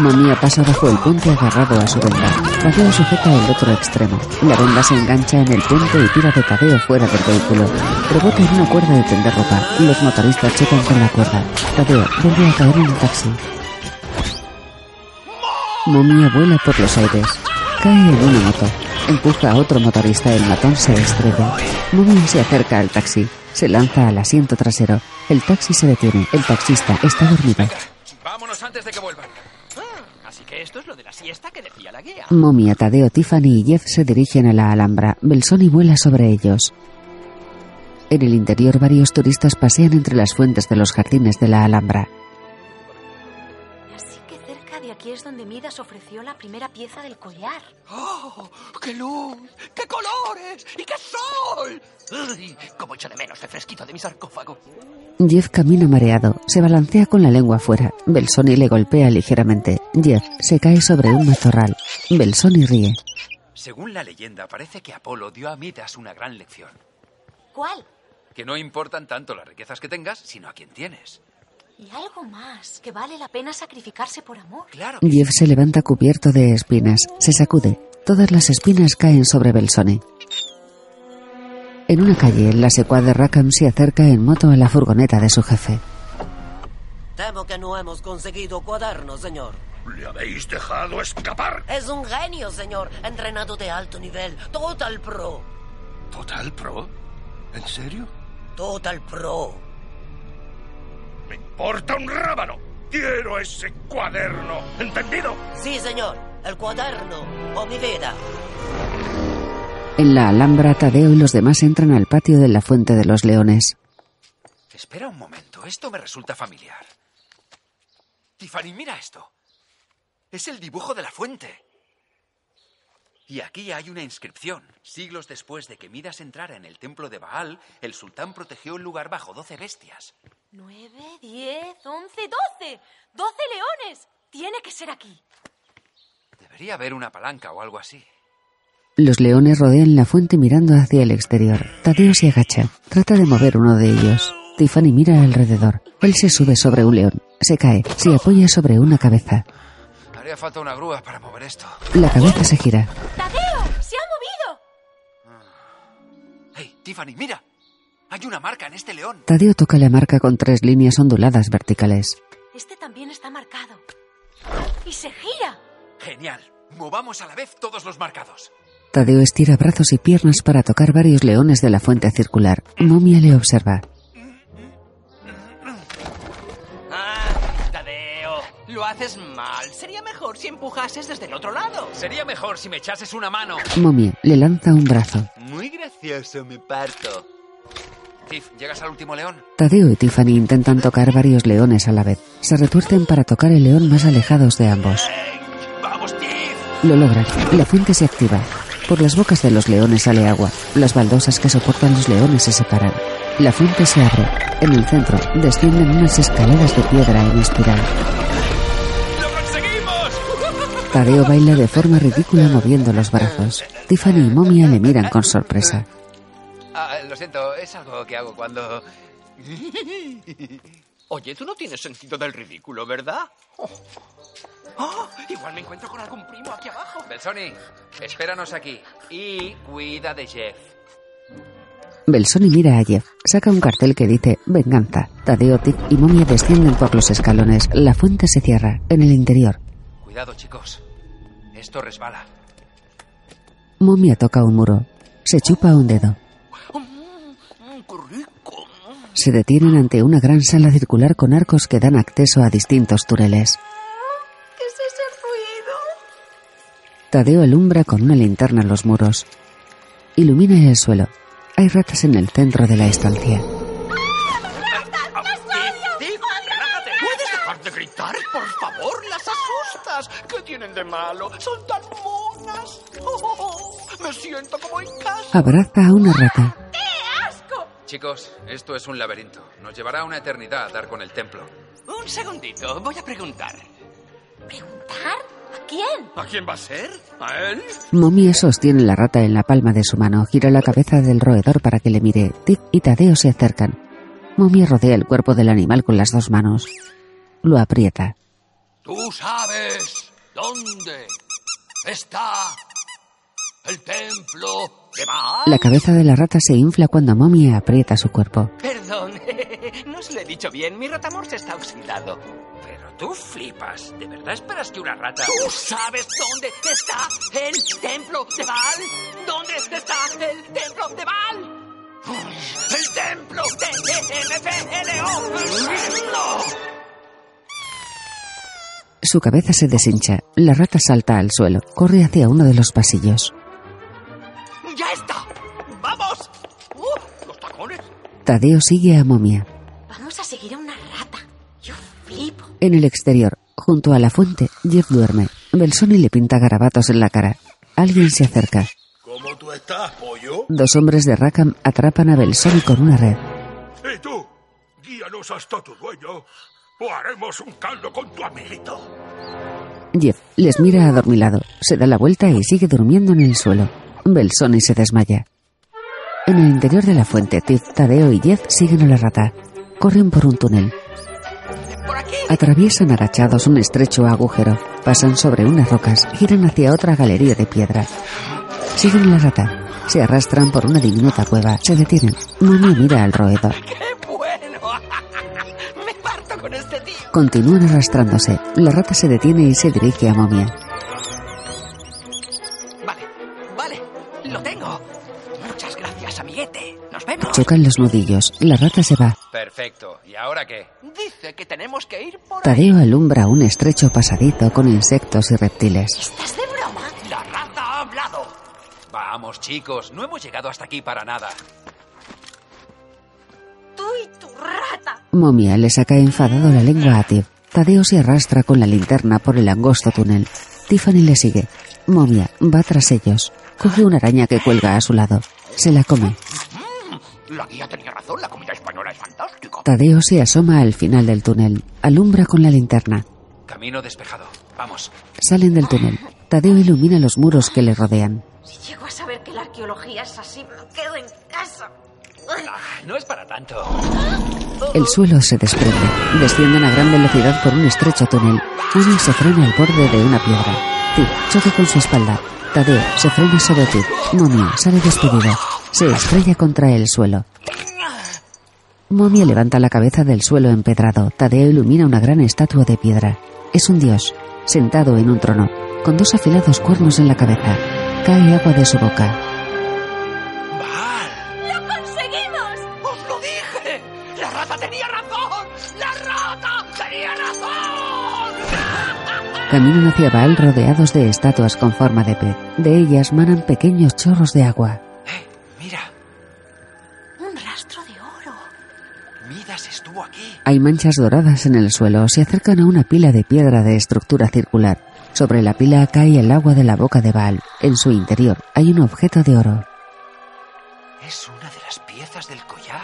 Momia pasa bajo el puente agarrado a su venda. Tadeo sujeta el otro extremo. La venda se engancha en el puente y tira de Tadeo fuera del vehículo. Rebota en una cuerda de tender ropa. Los motoristas chocan con la cuerda. Tadeo vuelve a caer en el taxi. Momia vuela por los aires. Cae en una moto. Empuja a otro motorista. El matón se estrella. Momia se acerca al taxi. Se lanza al asiento trasero. El taxi se detiene. El taxista está dormido. Vámonos antes de que vuelvan. Así que esto es lo de la siesta que decía la guía. Momia, Tadeo, Tiffany y Jeff se dirigen a la Alhambra. Belson y vuela sobre ellos. En el interior varios turistas pasean entre las fuentes de los jardines de la Alhambra. Así que cerca de aquí es donde Midas ofreció la primera pieza del collar. ¡Oh! ¡Qué luz! ¡Qué colores! ¡Y qué sol! ¡Uy! ¡Cómo echo de menos el fresquito de mi sarcófago! Jeff camina mareado, se balancea con la lengua afuera. Belsoni le golpea ligeramente. Jeff se cae sobre un matorral. Belsoni ríe. Según la leyenda, parece que Apolo dio a Midas una gran lección. ¿Cuál? Que no importan tanto las riquezas que tengas, sino a quien tienes. Y algo más, que vale la pena sacrificarse por amor. Claro. Jeff se levanta cubierto de espinas. Se sacude. Todas las espinas caen sobre Belsoni. En una calle, la secua de Rackham se acerca en moto a la furgoneta de su jefe. Temo que no hemos conseguido cuaderno, señor. ¿Le habéis dejado escapar? Es un genio, señor. Entrenado de alto nivel. Total pro. ¿Total Pro? ¿En serio? Total pro. Me importa un rábano. Quiero ese cuaderno. ¿Entendido? Sí, señor. El cuaderno. O mi vida. En la Alhambra, Tadeo y los demás entran al patio de la Fuente de los Leones. Espera un momento, esto me resulta familiar. Tiffany, mira esto. Es el dibujo de la fuente. Y aquí hay una inscripción. Siglos después de que Midas entrara en el templo de Baal, el sultán protegió el lugar bajo doce bestias. Nueve, diez, once, doce. ¡Doce leones! Tiene que ser aquí. Debería haber una palanca o algo así. Los leones rodean la fuente mirando hacia el exterior. Tadeo se agacha. Trata de mover uno de ellos. Tiffany mira alrededor. Él se sube sobre un león. Se cae. Se apoya sobre una cabeza. Haría falta una grúa para mover esto. La cabeza se gira. ¡Tadeo! ¡Se ha movido! Tiffany, mira. Hay una marca en este león. Tadeo toca la marca con tres líneas onduladas verticales. Este también está marcado. ¡Y se gira! Genial. Movamos a la vez todos los marcados. Tadeo estira brazos y piernas para tocar varios leones de la fuente circular. Momia le observa. Ah, Tadeo, lo haces mal. Sería mejor si empujases desde el otro lado. Sería mejor si me echases una mano. Momia le lanza un brazo. Muy gracioso, me parto. Tiff, ¿llegas al último león? Tadeo y Tiffany intentan tocar varios leones a la vez. Se retuercen para tocar el león más alejados de ambos. ¡Vamos, Tiff! Lo logran. La fuente se activa. Por las bocas de los leones sale agua. Las baldosas que soportan los leones se separan. La fuente se abre. En el centro descienden unas escaleras de piedra en espiral. ¡Lo conseguimos! [LAUGHS] Tadeo baila de forma ridícula moviendo los brazos. Tiffany y Momia le miran con sorpresa. Ah, lo siento, es algo que hago cuando... [LAUGHS] Oye, tú no tienes sentido del ridículo, ¿verdad? Oh. Oh, igual me encuentro con algún primo aquí abajo. Belsoni, espéranos aquí. Y cuida de Jeff. Belsoni mira a Jeff. Saca un cartel que dice Venganza. Tadeo, Tiff y Momia descienden por los escalones. La fuente se cierra. En el interior, Cuidado, chicos. Esto resbala. Momia toca un muro. Se chupa un dedo. Mm, ¡Qué rico! Se detienen ante una gran sala circular con arcos que dan acceso a distintos túneles. Tadeo alumbra con una linterna los muros. Ilumina el suelo. Hay ratas en el centro de la estancia. Tiff, relájate. ¿Puedes dejar de gritar, por favor? Las asustas. ¿Qué tienen de malo? Son tan monas. Oh, me siento como en casa. Abraza a una rata. Chicos, esto es un laberinto. Nos llevará una eternidad a dar con el templo. Un segundito, voy a preguntar. ¿Preguntar? ¿A quién? ¿A quién va a ser? ¿A él? Momia sostiene la rata en la palma de su mano. Gira la cabeza del roedor para que le mire. Tiff y Tadeo se acercan. Momia rodea el cuerpo del animal con las dos manos. Lo aprieta. Tú sabes dónde está el templo de Baal. La cabeza de la rata se infla cuando Momia aprieta su cuerpo. Perdón, no se lo he dicho bien. Mi ratamor se está oxidado. Pero tú flipas. ¿De verdad esperas que una rata... ¿Tú sabes dónde está el templo de Baal? ¿Dónde está el templo de Baal? ¡El templo de MFLO! Su cabeza se deshincha. La rata salta al suelo. Corre hacia uno de los pasillos. ¡Ya está! ¡Vamos! ¡Uh! ¡Los tacones! Tadeo sigue a Momia. Vamos a seguir a una rata. Yo flipo. En el exterior, junto a la fuente, Jeff duerme. Belsoni le pinta garabatos en la cara. Alguien se acerca. ¿Cómo tú estás, pollo? Dos hombres de Rackham atrapan a Belsoni con una red. ¿Y tú? Guíanos hasta tu dueño o haremos un caldo con tu amiguito. Jeff les mira adormilado, se da la vuelta y sigue durmiendo en el suelo. Belsoni se desmaya. En el interior de la fuente, Tiff, Tadeo y Jeff siguen a la rata. Corren por un túnel. Atraviesan agachados un estrecho agujero, pasan sobre unas rocas, giran hacia otra galería de piedra. Siguen a la rata. Se arrastran por una diminuta cueva, se detienen. Momia mira al roedor. ¡Qué [LAUGHS] bueno! ¡Me parto con este tío! Continúan arrastrándose. La rata se detiene y se dirige a Momia. Chocan los nudillos. La rata se va. Perfecto. ¿Y ahora qué? Dice que tenemos que ir por. Tadeo alumbra un estrecho pasadizo con insectos y reptiles. ¿Estás de broma? La rata ha hablado. Vamos, chicos. No hemos llegado hasta aquí para nada. Tú y tu rata. Momia le saca enfadado la lengua a Tiff. Tadeo se arrastra con la linterna por el angosto túnel. Tiffany le sigue. Momia va tras ellos. Coge una araña que cuelga a su lado. Se la come. La guía tenía razón, la comida española es fantástica. Tadeo se asoma al final del túnel. Alumbra con la linterna. Camino despejado. Vamos. Salen del túnel. Tadeo ilumina los muros que le rodean. Si llego a saber que la arqueología es así, me quedo en casa. Ah, no es para tanto. El suelo se desprende. Descienden a gran velocidad por un estrecho túnel. Uno se frena al borde de una piedra. Tiff choca con su espalda. Tadeo se frena sobre Tiff. Momia sale despedido. Se estrella contra el suelo. Momia levanta la cabeza del suelo empedrado. Tadeo ilumina una gran estatua de piedra. Es un dios, sentado en un trono, con dos afilados cuernos en la cabeza. Cae agua de su boca. ¡Lo conseguimos! ¡Os lo dije! ¡La rata tenía razón! ¡La rata tenía razón! Caminan hacia Baal rodeados de estatuas con forma de pez. De ellas manan pequeños chorros de agua. Estuvo aquí. Hay manchas doradas en el suelo. Se acercan a una pila de piedra de estructura circular. Sobre la pila cae el agua de la boca de Baal. En su interior hay un objeto de oro. Es una de las piezas del collar.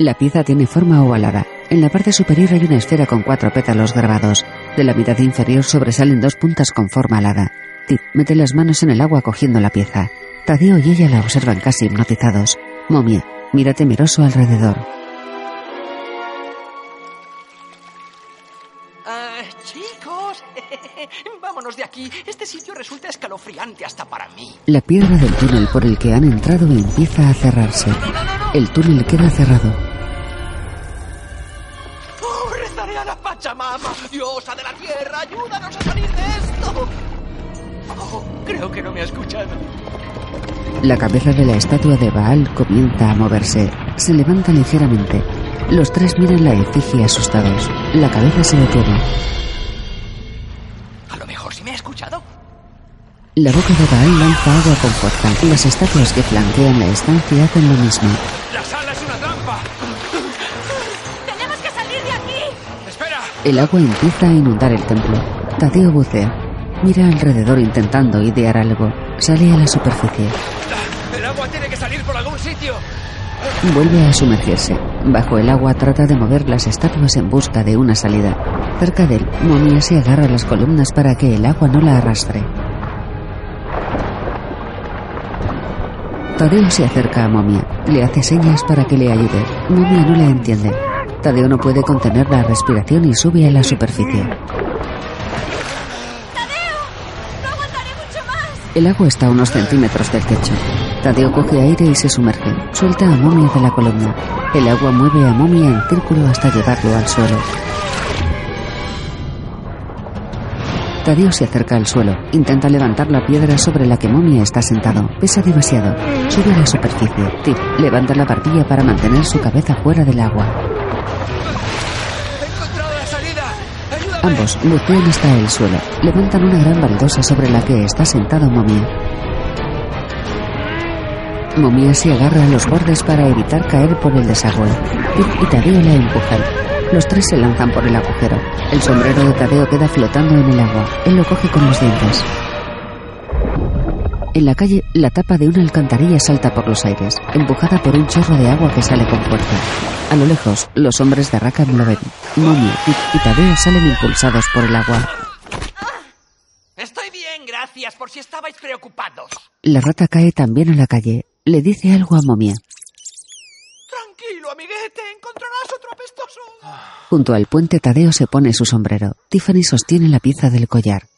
La pieza tiene forma ovalada. En la parte superior hay una esfera con cuatro pétalos grabados. De la mitad inferior sobresalen dos puntas con forma alada. Tip mete las manos en el agua cogiendo la pieza. Tadeo y ella la observan casi hipnotizados. Momia mira temeroso alrededor. Vámonos de aquí. Este sitio resulta escalofriante hasta para mí. La piedra del túnel por el que han entrado empieza a cerrarse. El túnel queda cerrado. Oh, rezaré a la Pachamama, diosa de la tierra, ayúdanos a salir de esto. Oh, creo que no me ha escuchado. La cabeza de la estatua de Baal comienza a moverse. Se levanta ligeramente. Los tres miran la efigie asustados. La cabeza se detiene. La boca de Baal lanza agua con fuerza. Las estatuas que flanquean la estancia hacen lo mismo. ¡La sala es una trampa! ¡Tenemos que salir de aquí! ¡Espera! El agua empieza a inundar el templo. Tadeo bucea. Mira alrededor intentando idear algo. Sale a la superficie. ¡El agua tiene que salir por algún sitio! Vuelve a sumergirse. Bajo el agua trata de mover las estatuas en busca de una salida. Cerca de él, Momia se agarra a las columnas para que el agua no la arrastre. Tadeo se acerca a Momia. Le hace señas para que le ayude. Momia no le entiende. Tadeo no puede contener la respiración y sube a la superficie. ¡No aguantaré mucho más! El agua está a unos centímetros del techo. Tadeo coge aire y se sumerge. Suelta a Momia de la columna. El agua mueve a Momia en círculo hasta llevarlo al suelo. Tadeo se acerca al suelo. Intenta levantar la piedra sobre la que Momia está sentado. Pesa demasiado. Sube a la superficie. Tip levanta la barbilla para mantener su cabeza fuera del agua. Ambos bucean hasta el suelo. Levantan una gran baldosa sobre la que está sentado Momia. Momia se agarra a los bordes para evitar caer por el desagüe. Tip y Tadeo la empujan. Los tres se lanzan por el agujero. El sombrero de Tadeo queda flotando en el agua. Él lo coge con los dientes. En la calle, la tapa de una alcantarilla salta por los aires, empujada por un chorro de agua que sale con fuerza. A lo lejos, los hombres de Rackham lo ven. Momia, Tip y Tadeo salen impulsados por el agua. Estoy bien, gracias, por si estabais preocupados. La rata cae también a la calle. Le dice algo a Momia. Tranquilo, amiguete, encontrarás. Junto al puente, Tadeo se pone su sombrero. Tiffany sostiene la pieza del collar.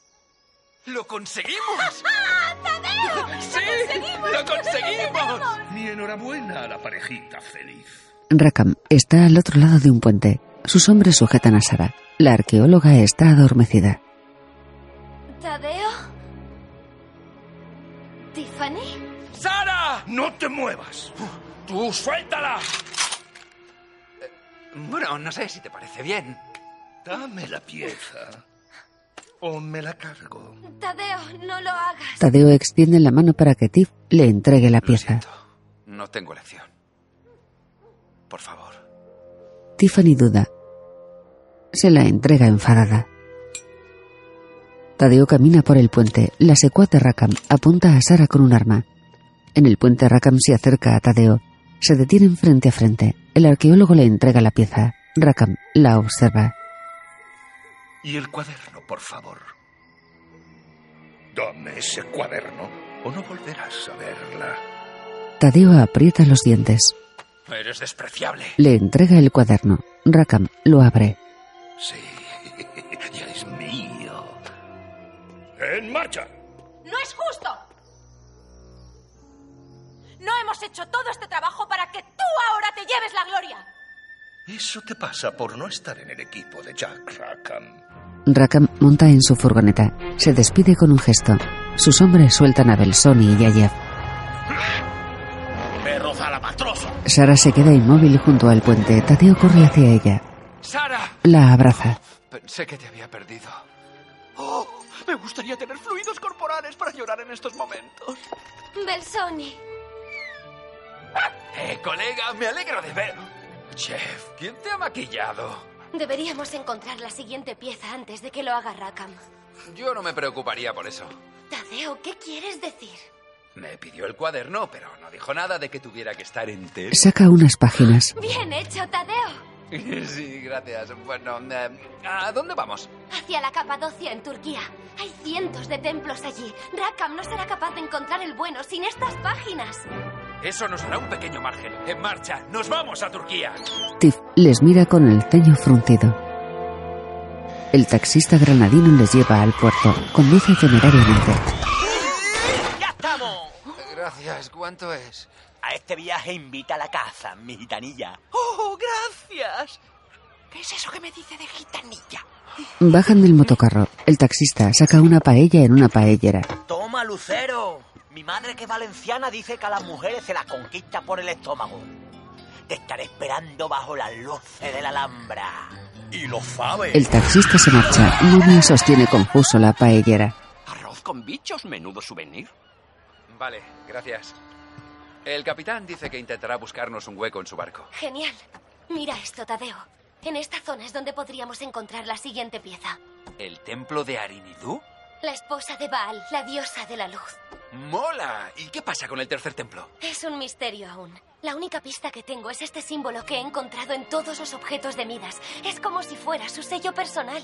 ¡Lo conseguimos! [LAUGHS] ¡Tadeo! ¡Sí! ¡Lo conseguimos! Mi enhorabuena a la parejita feliz. Rackham está al otro lado de un puente. Sus hombres sujetan a Sara. La arqueóloga está adormecida. ¿Tadeo? ¿Tiffany? ¡Sara! ¡No te muevas! ¡Tú suéltala! Bueno, no sé si te parece bien. Dame la pieza. O me la cargo. Tadeo, no lo hagas. Tadeo extiende la mano para que Tiff le entregue la pieza. No tengo elección. Por favor. Tiffany duda. Se la entrega enfadada. Tadeo camina por el puente. La secuaz de Rackham apunta a Sara con un arma. En el puente Rackham se acerca a Tadeo. Se detienen frente a frente. El arqueólogo le entrega la pieza. Rackham la observa. Y el cuaderno, por favor. Dame ese cuaderno o no volverás a verla. Tadeo aprieta los dientes. Eres despreciable. Le entrega el cuaderno. Rackham lo abre. Sí, [LAUGHS] ya es mío. ¡En marcha! ¡No es justo! Hemos hecho todo este trabajo para que tú ahora te lleves la gloria. Eso te pasa por no estar en el equipo de Jack Rackham. Rackham monta en su furgoneta. Se despide con un gesto. Sus hombres sueltan a Belsoni y a Jeff. ¡Perro zalapatroso! Sara se queda inmóvil junto al puente. Tadeo corre hacia ella. ¡Sara! La abraza. Pensé que te había perdido. Oh, me gustaría tener fluidos corporales para llorar en estos momentos. Belsoni. Eh, colega, me alegro de ver. Jeff, ¿quién te ha maquillado? Deberíamos encontrar la siguiente pieza antes de que lo haga Rackham. Yo no me preocuparía por eso. Tadeo, ¿qué quieres decir? Me pidió el cuaderno, pero no dijo nada de que tuviera que estar entero. Saca unas páginas. Bien hecho, Tadeo. [LAUGHS] Sí, gracias. Bueno, eh, ¿a dónde vamos? Hacia la Capadocia en Turquía. Hay cientos de templos allí. Rackham no será capaz de encontrar el bueno sin estas páginas. Eso nos dará un pequeño margen. En marcha, nos vamos a Turquía. Tiff les mira con el ceño fruncido. El taxista granadino les lleva al puerto. Conduce temerariamente. ¡Ya estamos! Gracias. ¿Cuánto es? A este viaje invita a la casa, mi gitanilla. ¡Oh, gracias! ¿Qué es eso que me dice de gitanilla? Bajan del motocarro. El taxista saca una paella en una paellera. Toma, Lucero. Mi madre, que es valenciana, dice que a las mujeres se las conquista por el estómago. Te estaré esperando bajo las luces de la Alhambra. Y lo sabe. El taxista se marcha. Momia sostiene confuso la paellera. ¿Arroz con bichos? Menudo souvenir. Vale, gracias. El capitán dice que intentará buscarnos un hueco en su barco. Genial. Mira esto, Tadeo. En esta zona es donde podríamos encontrar la siguiente pieza. ¿El templo de Arinidú? La esposa de Baal, la diosa de la luz. ¡Mola! ¿Y qué pasa con el tercer templo? Es un misterio aún. La única pista que tengo es este símbolo que he encontrado en todos los objetos de Midas. Es como si fuera su sello personal.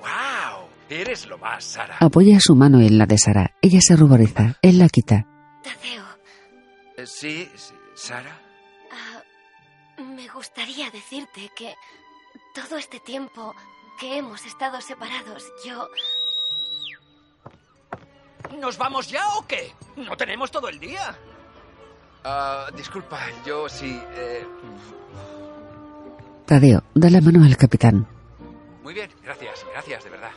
¡Wow! Eres lo más, Sara. Apoya su mano en la de Sara. Ella se ruboriza. Él la quita. Tadeo, Eh, Sí, sí, Sara. ah, me gustaría decirte que todo este tiempo que hemos estado separados, yo... ¿Nos vamos ya o qué? No tenemos todo el día. Ah, disculpa, yo sí. eh, Tadeo da la mano al capitán. Muy bien, gracias, gracias, de verdad.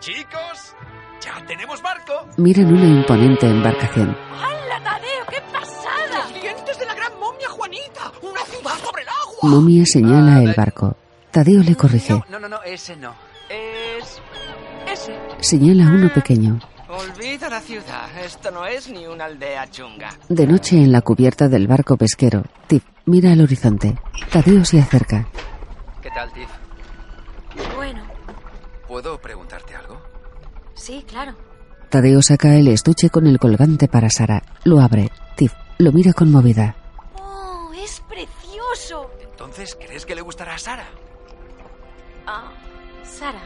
Chicos, ya tenemos barco. Miran una imponente embarcación. ¡Hala, Tadeo! ¡Qué pasada! ¡Los dientes de la gran momia Juanita! ¡Una ciudad sobre el agua! Momia señala el barco. Tadeo le corrige. No, no, no, ese no. Es. ese. Señala uno pequeño. Olvida la ciudad. Esto no es ni una aldea chunga. De noche en la cubierta del barco pesquero, Tiff mira al horizonte. Tadeo se acerca. ¿Qué tal, Tiff? Bueno, ¿Puedo preguntarte algo? sí, claro. Tadeo saca el estuche con el colgante para Sara. Lo abre. Tiff lo mira conmovida. ¡Oh, es precioso! Entonces, ¿crees que le gustará a Sara? Ah, Sara.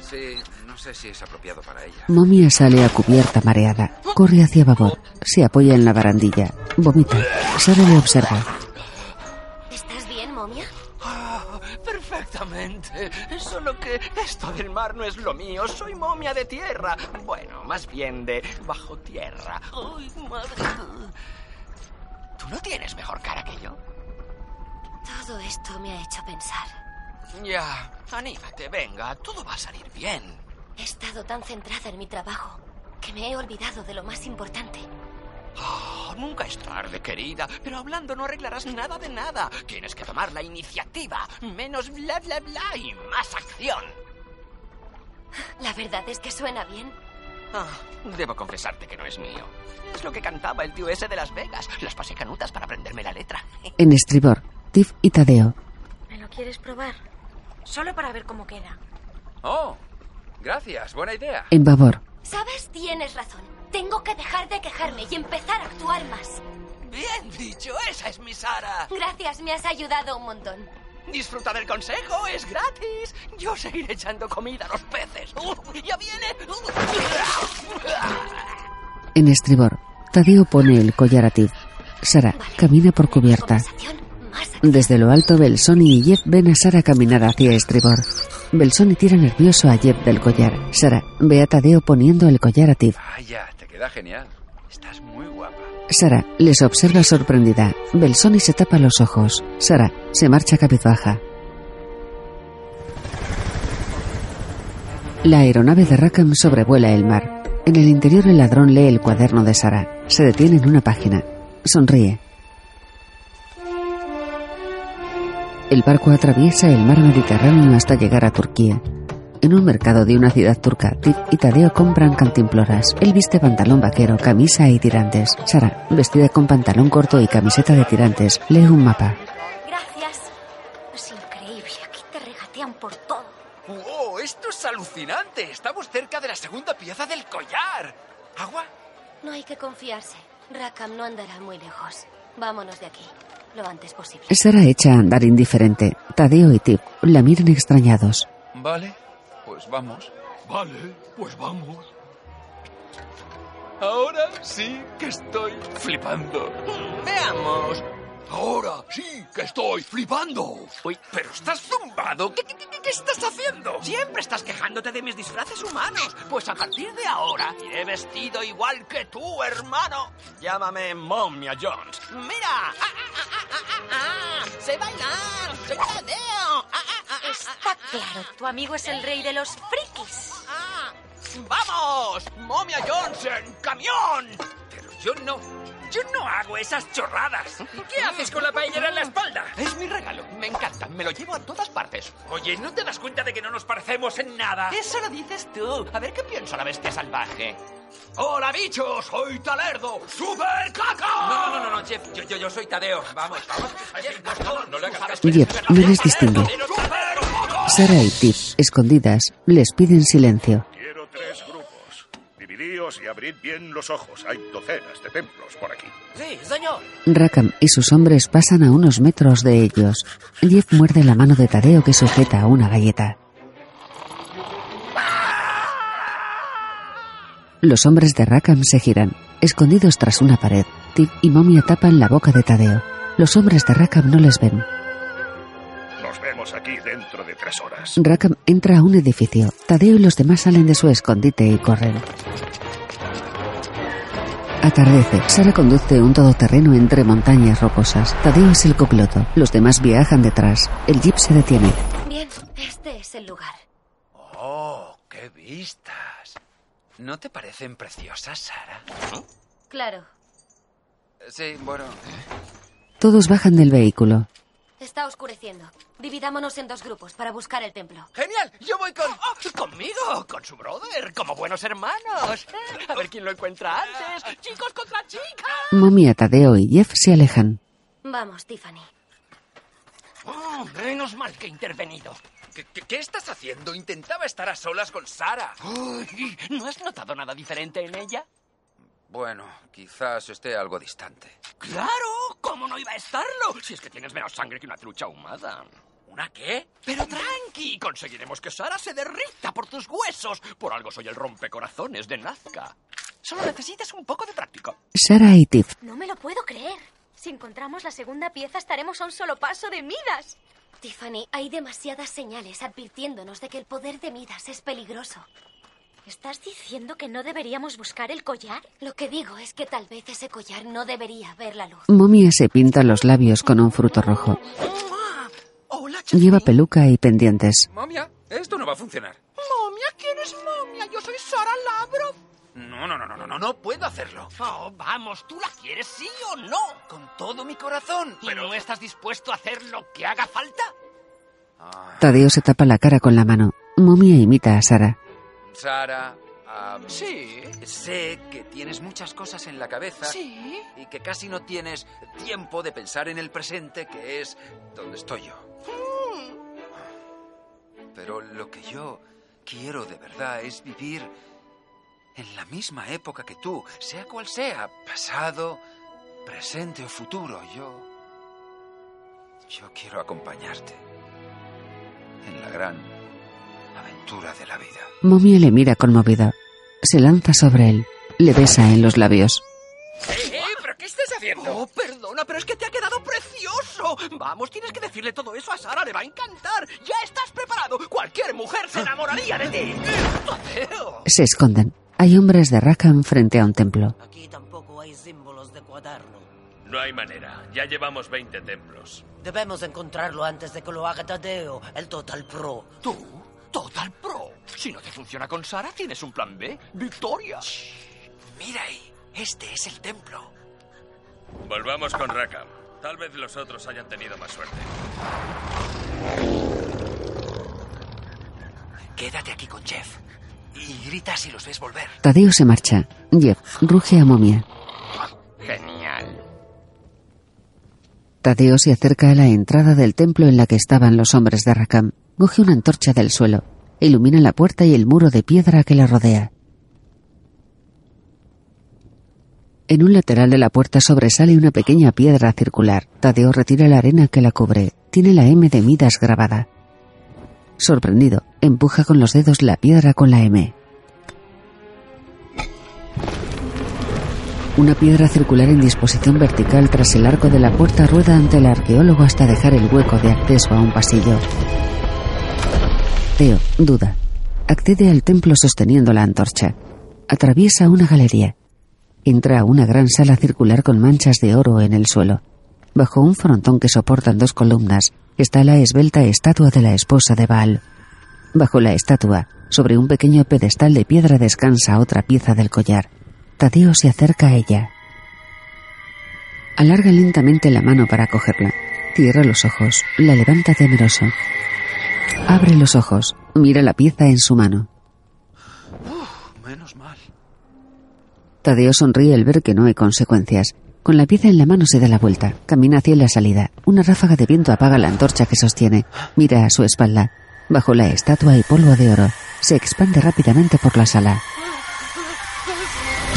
Sí, sé si es apropiado para ella. Momia sale a cubierta mareada. Corre hacia babor. Se apoya en la barandilla. Vomita. Sara le observa. ¿Estás bien, momia? Ah, perfectamente. Solo que esto del mar no es lo mío. Soy momia de tierra. Bueno, más bien de bajo tierra. Ay, madre. ¿Tú no tienes mejor cara que yo? Todo esto me ha hecho pensar. Ya, anímate, venga. Todo va a salir bien. He estado tan centrada en mi trabajo que me he olvidado de lo más importante. Ah, nunca es tarde, querida, pero hablando no arreglarás nada de nada. Tienes que tomar la iniciativa. Menos bla, bla, bla y más acción. La verdad es que suena bien. Ah, debo confesarte que no es mío. Es lo que cantaba el tío ese de Las Vegas. Las pasé canutas para aprenderme la letra. En estribor, Tiff y Tadeo. ¿Me lo quieres probar? Solo para ver cómo queda. Oh, gracias, buena idea. En babor, ¿Sabes? Tienes razón. Tengo que dejar de quejarme y empezar a actuar más. Bien dicho, esa es mi Sara. Gracias, me has ayudado un montón. Disfruta del consejo, es gratis. Yo seguiré echando comida a los peces. ¡Uh, ¡Ya viene! en estribor, Tadeo pone el collar a Tiff. Sara camina por cubierta. Desde lo alto, Belsoni y Jeff ven a Sara caminar hacia estribor. Belsoni tira nervioso a Jeff del collar. Sara ve a Tadeo poniendo el collar a Tiff. Vaya, te queda genial. Estás muy guapa. Sara les observa sorprendida. Belsoni se tapa los ojos. Sara se marcha cabizbaja. La aeronave de Rackham sobrevuela el mar. En el interior el ladrón lee el cuaderno de Sara. Se detiene en una página. Sonríe. El barco atraviesa el mar Mediterráneo hasta llegar a Turquía. En un mercado de una ciudad turca, Tip y Tadeo compran cantimploras. Él viste pantalón vaquero, camisa y tirantes. Sara, vestida con pantalón corto y camiseta de tirantes, lee un mapa. Gracias. Es increíble. Aquí te regatean por todo. ¡Wow! Esto es alucinante. Estamos cerca de la segunda pieza del collar. ¿Agua? No hay que confiarse. Rackham no andará muy lejos. Vámonos de aquí, lo antes posible. Sara echa a andar indiferente. Tadeo y Tip la miran extrañados. Vale, pues vamos. Vale, pues vamos. Ahora sí que estoy flipando. Veamos. Ahora sí que estoy flipando. Uy, pero estás zumbado. ¿Qué, qué, qué- qué estás haciendo? Siempre estás quejándote de mis disfraces humanos. Pues a partir de ahora iré vestido igual que tú, hermano. Llámame Momia Jones. ¡Mira! ¡Ah, ah, ah, ah, ah, ah! ¡Sé bailar! ¡Soy Tadeo! ¡Ah, ah, ah, ah, Está claro, tu amigo es el rey de los frikis. ah! ¡Vamos! ¡Momia Jones en camión! Pero yo no. Yo no hago esas chorradas. ¿Qué haces con la paellera en la espalda? Es mi regalo. Me encanta. Me lo llevo a todas partes. Oye, ¿no te das cuenta de que no nos parecemos en nada? Eso lo dices tú. A ver qué piensa la bestia salvaje. ¡Hola, bichos! ¡Soy Talerdo! ¡Super caca! No, no, no, no, Jeff. Yo, yo, yo soy Tadeo. Vamos, vamos. Jeff, no, no, no le hagas caso. Jeff no les distingue. Sara y Tip, escondidas, les piden silencio. Quiero tres y abrid bien los ojos. Hay docenas de templos por aquí. Sí, señor. Rackham y sus hombres pasan a unos metros de ellos. Jeff muerde la mano de Tadeo que sujeta a una galleta. Los hombres de Rackham se giran, escondidos tras una pared. Tip y Momia tapan la boca de Tadeo. Los hombres de Rackham no les ven. Nos vemos aquí dentro de tres horas. Rackham entra a un edificio. Tadeo y los demás salen de su escondite y corren. Atardece. Sara conduce un todoterreno entre montañas rocosas. Tadeo es el copiloto. Los demás viajan detrás. El jeep se detiene. Bien, este es el lugar. Oh, qué vistas. ¿No te parecen preciosas, Sara? Claro, Sí, bueno. Todos bajan del vehículo. Está oscureciendo. Dividámonos en dos grupos para buscar el templo. ¡Genial! Yo voy con... Oh, ¿Conmigo? ¿Con su brother? Como buenos hermanos. A ver quién lo encuentra antes. ¡Chicos contra chicas! Momia, Tadeo y Jeff se alejan. Vamos, Tiffany. Oh, menos mal que he intervenido. ¿Qué, qué, qué estás haciendo? Intentaba estar a solas con Sara. Uy, ¿No has notado nada diferente en ella? Bueno, quizás esté algo distante. ¡Claro! ¿Cómo no iba a estarlo? Si es que tienes menos sangre que una trucha ahumada. ¿Una qué? Pero tranqui, conseguiremos que Sara se derrita por tus huesos. Por algo soy el rompecorazones de Nazca. Solo necesitas un poco de práctica. Sara y Tiff. No me lo puedo creer. Si encontramos la segunda pieza, estaremos a un solo paso de Midas. Tiffany, hay demasiadas señales advirtiéndonos de que el poder de Midas es peligroso. ¿Estás diciendo que no deberíamos buscar el collar? Lo que digo es que tal vez ese collar no debería ver la luz. Momia se pinta los labios con un fruto rojo. Hola, Lleva peluca y pendientes. Momia, esto no va a funcionar. Momia, ¿quién es momia? Yo soy Sara Labro. No, no, no, no, no, no, no puedo hacerlo. Oh, vamos, ¿tú la quieres sí o no? Con todo mi corazón. ¿Y Pero no estás dispuesto a hacer lo que haga falta? Tadeo se tapa la cara con la mano. Momia imita a Sara. Sara, Sí. sé que tienes muchas cosas en la cabeza. Sí. Y que casi no tienes tiempo de pensar en el presente, que es donde estoy yo. Pero lo que yo quiero de verdad es vivir en la misma época que tú, sea cual sea, pasado, presente o futuro. Yo. Yo quiero acompañarte en la gran aventura de la vida. Momia le mira conmovida. Se lanza sobre él. Le besa en los labios. ¡Eh, eh! ¿Pero qué estás haciendo? Oh, perdona, pero es que te ha quedado precioso. Vamos, tienes que decirle todo eso a Sara, le va a encantar. Ya estás preparado. Cualquier mujer se enamoraría de ti. Tadeo. Se esconden. Hay hombres de Rackham frente a un templo. Aquí tampoco hay símbolos de cuaderno. No hay manera. Ya llevamos 20 templos. Debemos encontrarlo antes de que lo haga Tadeo, el Total Pro. ¿Tú? Total Pro. Si no te funciona con Sara, ¿tienes un plan B? ¡Victoria! Mira ahí. Este es el templo. Volvamos con Rakam. Tal vez los otros hayan tenido más suerte. Quédate aquí con Jeff. Y grita si los ves volver. Tadeo se marcha. Jeff ruge a Momia. Genial. Tadeo se acerca a la entrada del templo en la que estaban los hombres de Rakam. Coge una antorcha del suelo. Ilumina la puerta y el muro de piedra que la rodea. En un lateral de la puerta sobresale una pequeña piedra circular. Tadeo retira la arena que la cubre. Tiene la M de Midas grabada. Sorprendido, empuja con los dedos la piedra con la M. Una piedra circular en disposición vertical tras el arco de la puerta rueda ante el arqueólogo hasta dejar el hueco de acceso a un pasillo. Teo duda. Accede al templo sosteniendo la antorcha. Atraviesa una galería. Entra a una gran sala circular con manchas de oro en el suelo. Bajo un frontón que soportan dos columnas está la esbelta estatua de la esposa de Baal. Bajo la estatua, sobre un pequeño pedestal de piedra descansa otra pieza del collar. Tadeo se acerca a ella. Alarga lentamente la mano para cogerla. Cierra los ojos, la levanta temeroso. Abre los ojos, mira la pieza en su mano. Menos mal. Tadeo sonríe al ver que no hay consecuencias. Con la pieza en la mano se da la vuelta. Camina hacia la salida. Una ráfaga de viento apaga la antorcha que sostiene. Mira a su espalda. Bajo la estatua hay polvo de oro. Se expande rápidamente por la sala.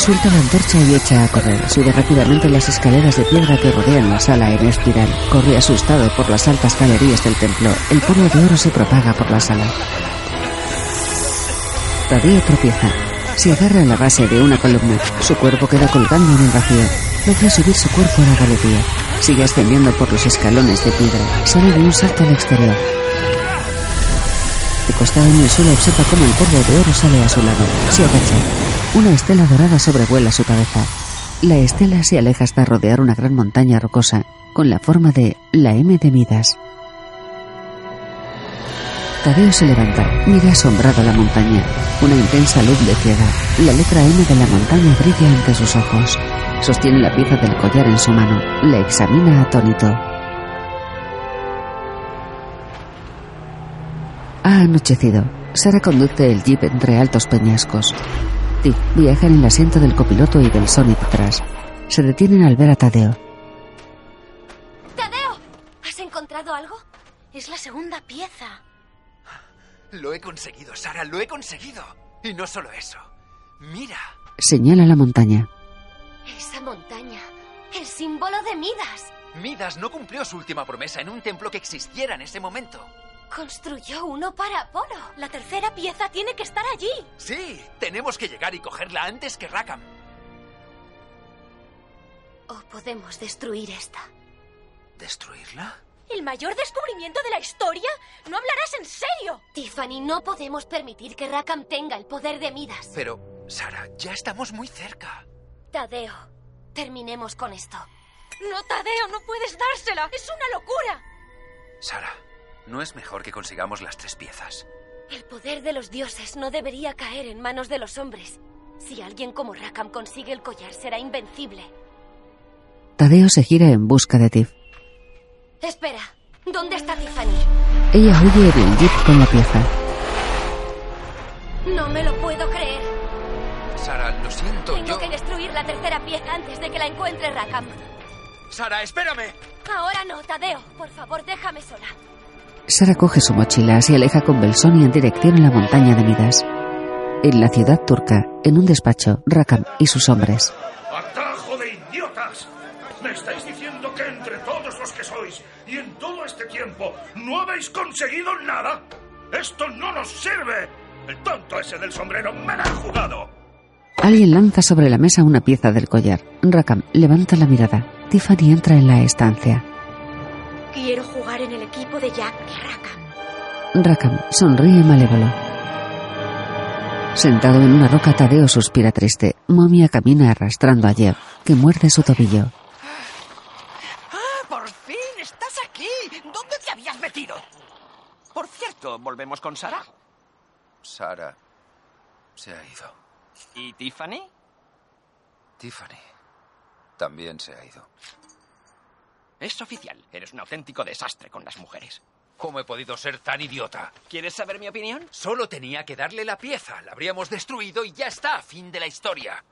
Suelta la antorcha y echa a correr. Sube rápidamente las escaleras de piedra que rodean la sala en espiral. Corre asustado por las altas galerías del templo. El polvo de oro se propaga por la sala. Tadeo tropieza. Se agarra a la base de una columna. Su cuerpo queda colgando en el vacío. Logra subir su cuerpo a la galería. Sigue ascendiendo por los escalones de piedra. Sale de un salto al exterior. Recostado en el suelo observa cómo el polvo de oro sale a su lado. Se agacha. Una estela dorada sobrevuela su cabeza. La estela se aleja hasta rodear una gran montaña rocosa con la forma de la M de Midas. Tadeo se levanta, mira asombrado la montaña. Una intensa luz le ciega. La letra M de la montaña brilla ante sus ojos. Sostiene la pieza del collar en su mano. La examina atónito. Ha anochecido. Sara conduce el jeep entre altos peñascos. Viaja en el asiento del copiloto y del Sonic detrás. Se detienen al ver a Tadeo. ¡Tadeo! ¿Has encontrado algo? Es la segunda pieza. Lo he conseguido, Sara, lo he conseguido. Y no solo eso. Mira. Señala la montaña. Esa montaña. El símbolo de Midas. Midas no cumplió su última promesa en un templo que existiera en ese momento. Construyó uno para Apolo. La tercera pieza tiene que estar allí. Sí, tenemos que llegar y cogerla antes que Rakam. O podemos destruir esta. ¿Destruirla? ¿El mayor descubrimiento de la historia? ¿No hablarás en serio? Tiffany, no podemos permitir que Rakam tenga el poder de Midas. Pero, Sara, ya estamos muy cerca. Tadeo, terminemos con esto. No, Tadeo, no puedes dársela. Es una locura. Sara, ¿no es mejor que consigamos las tres piezas? El poder de los dioses no debería caer en manos de los hombres. Si alguien como Rakam consigue el collar, será invencible. Tadeo se gira en busca de Tiff. Espera, ¿dónde está Tiffany? Ella huye en el jeep con la pieza. No me lo puedo creer. Sara, lo siento, Tengo yo... que destruir la tercera pieza antes de que la encuentre Rakam. Sara, espérame. Ahora no, Tadeo. Por favor, déjame sola. Sara coge su mochila, se aleja con Belsonia en dirección a la montaña de Midas. En la ciudad turca, en un despacho, Rakam y sus hombres. ¡Atajo de idiotas! ¿Me estáis diciendo que entre todos los que sois y en todo este tiempo no habéis conseguido nada? ¡Esto no nos sirve! El tonto ese del sombrero me la ha jugado. Alguien lanza sobre la mesa una pieza del collar. Rakam levanta la mirada. Tiffany entra en la estancia. Quiero jugar de Jack y Rakam. Rakam sonríe malévolo. Sentado en una roca, Tadeo suspira triste. Momia camina arrastrando a Jeff. que muerde su tobillo. ¡Ah, por fin! ¡Estás aquí! ¿Dónde te habías metido? Por cierto, ¿volvemos con Sara? Sara se ha ido. ¿Y Tiffany? Tiffany también se ha ido. Es oficial. Eres un auténtico desastre con las mujeres. ¿Cómo he podido ser tan idiota? ¿Quieres saber mi opinión? Solo tenía que darle la pieza. La habríamos destruido y ya está. Fin de la historia.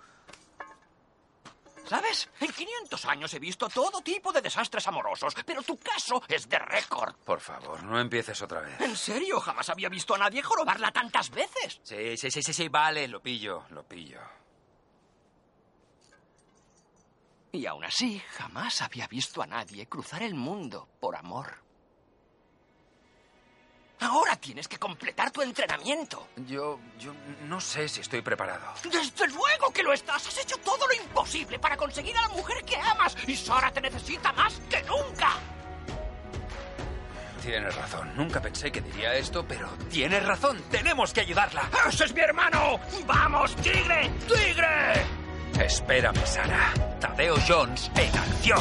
¿Sabes? En 500 años he visto todo tipo de desastres amorosos, pero tu caso es de récord. Por favor, no empieces otra vez. ¿En serio? Jamás había visto a nadie jorobarla tantas veces. Sí, sí, sí, sí, sí, vale, lo pillo, lo pillo. Y aún así, jamás había visto a nadie cruzar el mundo por amor. Ahora tienes que completar tu entrenamiento. Yo, yo no sé si estoy preparado. Desde luego que lo estás. Has hecho todo lo imposible para conseguir a la mujer que amas. Y Sara te necesita más que nunca. Tienes razón. Nunca pensé que diría esto, pero tienes razón. Tenemos que ayudarla. ¡Ese es mi hermano! ¡Vamos, tigre! ¡Tigre! Espérame, Sara. Tadeo Jones en acción.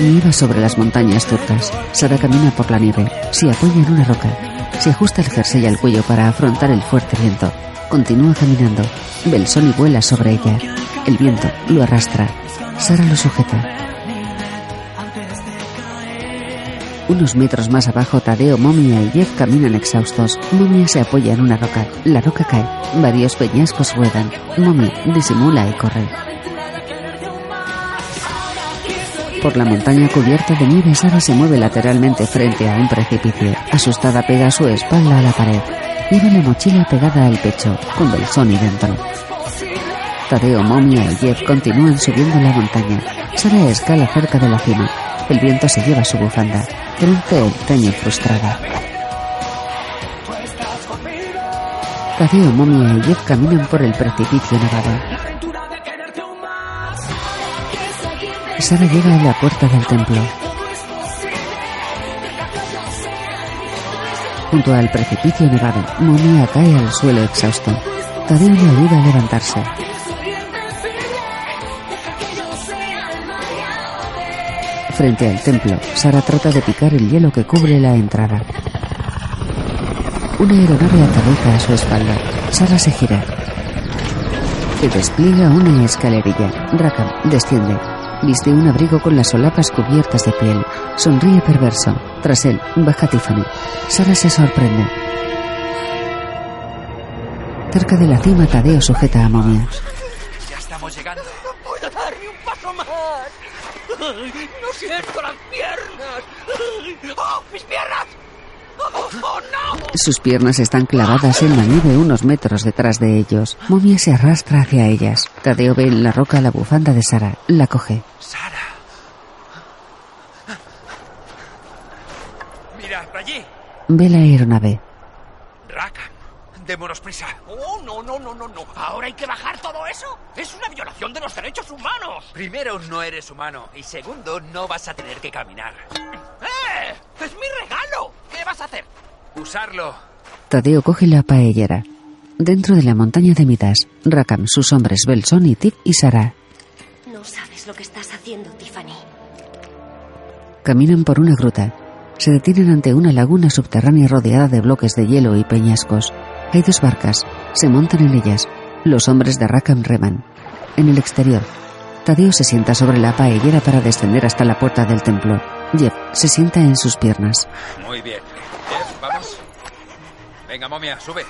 Nieva sobre las montañas turcas. Sara camina por la nieve. Se apoya en una roca. Se ajusta el jersey al cuello para afrontar el fuerte viento. Continúa caminando. Belsoni vuela sobre ella. El viento lo arrastra. Sara lo sujeta. Unos metros más abajo, Tadeo, Momia y Jeff caminan exhaustos. Momia se apoya en una roca. La roca cae. Varios peñascos ruedan. Momia disimula y corre. Por la montaña cubierta de nieve, Sara se mueve lateralmente frente a un precipicio. Asustada pega su espalda a la pared. Lleva la mochila pegada al pecho, con Belsoni dentro. Tadeo, Momia y Jeff continúan subiendo la montaña. Sara escala cerca de la cima. El viento se lleva su bufanda. Frente el ceño frustrada. Tadeo, Momia y Jeff caminan por el precipicio nevado. Sara llega a la puerta del templo. Junto al precipicio nevado, Momia cae al suelo exhausto. Tadeo le ayuda a levantarse. Frente al templo, Sara trata de picar el hielo que cubre la entrada. Una aeronave aterriza a su espalda. Sara se gira. Se despliega una escalerilla. Rackham desciende. Viste un abrigo con las solapas cubiertas de piel. Sonríe perverso. Tras él, baja Tiffany. Sara se sorprende. Cerca de la cima, Tadeo sujeta a Momia. Ya estamos llegando. No puedo dar ni un paso más. Ay, no siento las piernas. ¡Oh, mis piernas! ¡Oh, oh, no! Sus piernas están clavadas en la nieve unos metros detrás de ellos. Momia se arrastra hacia ellas. Tadeo ve en la roca la bufanda de Sara. La coge. Sara. Mira, allí. Ve la aeronave. Démonos prisa. Oh, no, no, no, no, no. ¿Ahora hay que bajar todo eso? Es una violación de los derechos humanos. Primero, no eres humano. Y segundo, no vas a tener que caminar. ¡Eh! ¡Es mi regalo! ¿Qué vas a hacer? Usarlo. Tadeo coge la paellera. Dentro de la montaña de Midas, Rackham, sus hombres Belson y Tip y Sara No sabes lo que estás haciendo, Tiffany. caminan por una gruta. Se detienen ante una laguna subterránea rodeada de bloques de hielo y peñascos. Hay dos barcas. Se montan en ellas. Los hombres de Rackham reman. En el exterior, Tadeo se sienta sobre la paellera para descender hasta la puerta del templo. Jeff se sienta en sus piernas. Muy bien. Jeff, vamos. Venga, momia, sube.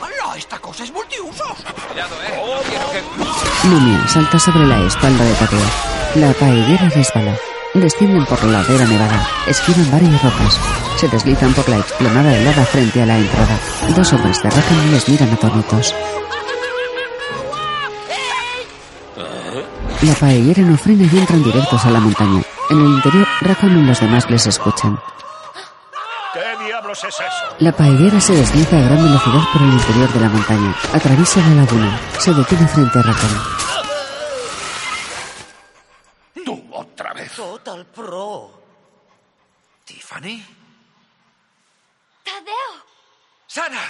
¡Hala! ¡Esta cosa es multiusos! Cuidado, eh. No quiero que. Momia salta sobre la espalda de Tadeo. La paellera resbala. Descienden por la ladera nevada. Esquivan varias rocas. Se deslizan por la explanada helada frente a la entrada. Dos hombres de Rackham les miran atónitos. La paellera no frena y entran directos a la montaña. En el interior, Rackham y los demás les escuchan. ¿Qué diablos es eso? La paellera se desliza a gran velocidad por el interior de la montaña. Atraviesa la laguna. Se detiene frente a Rackham. Total Pro. ¿Tiffany? ¡Tadeo! ¡Sara!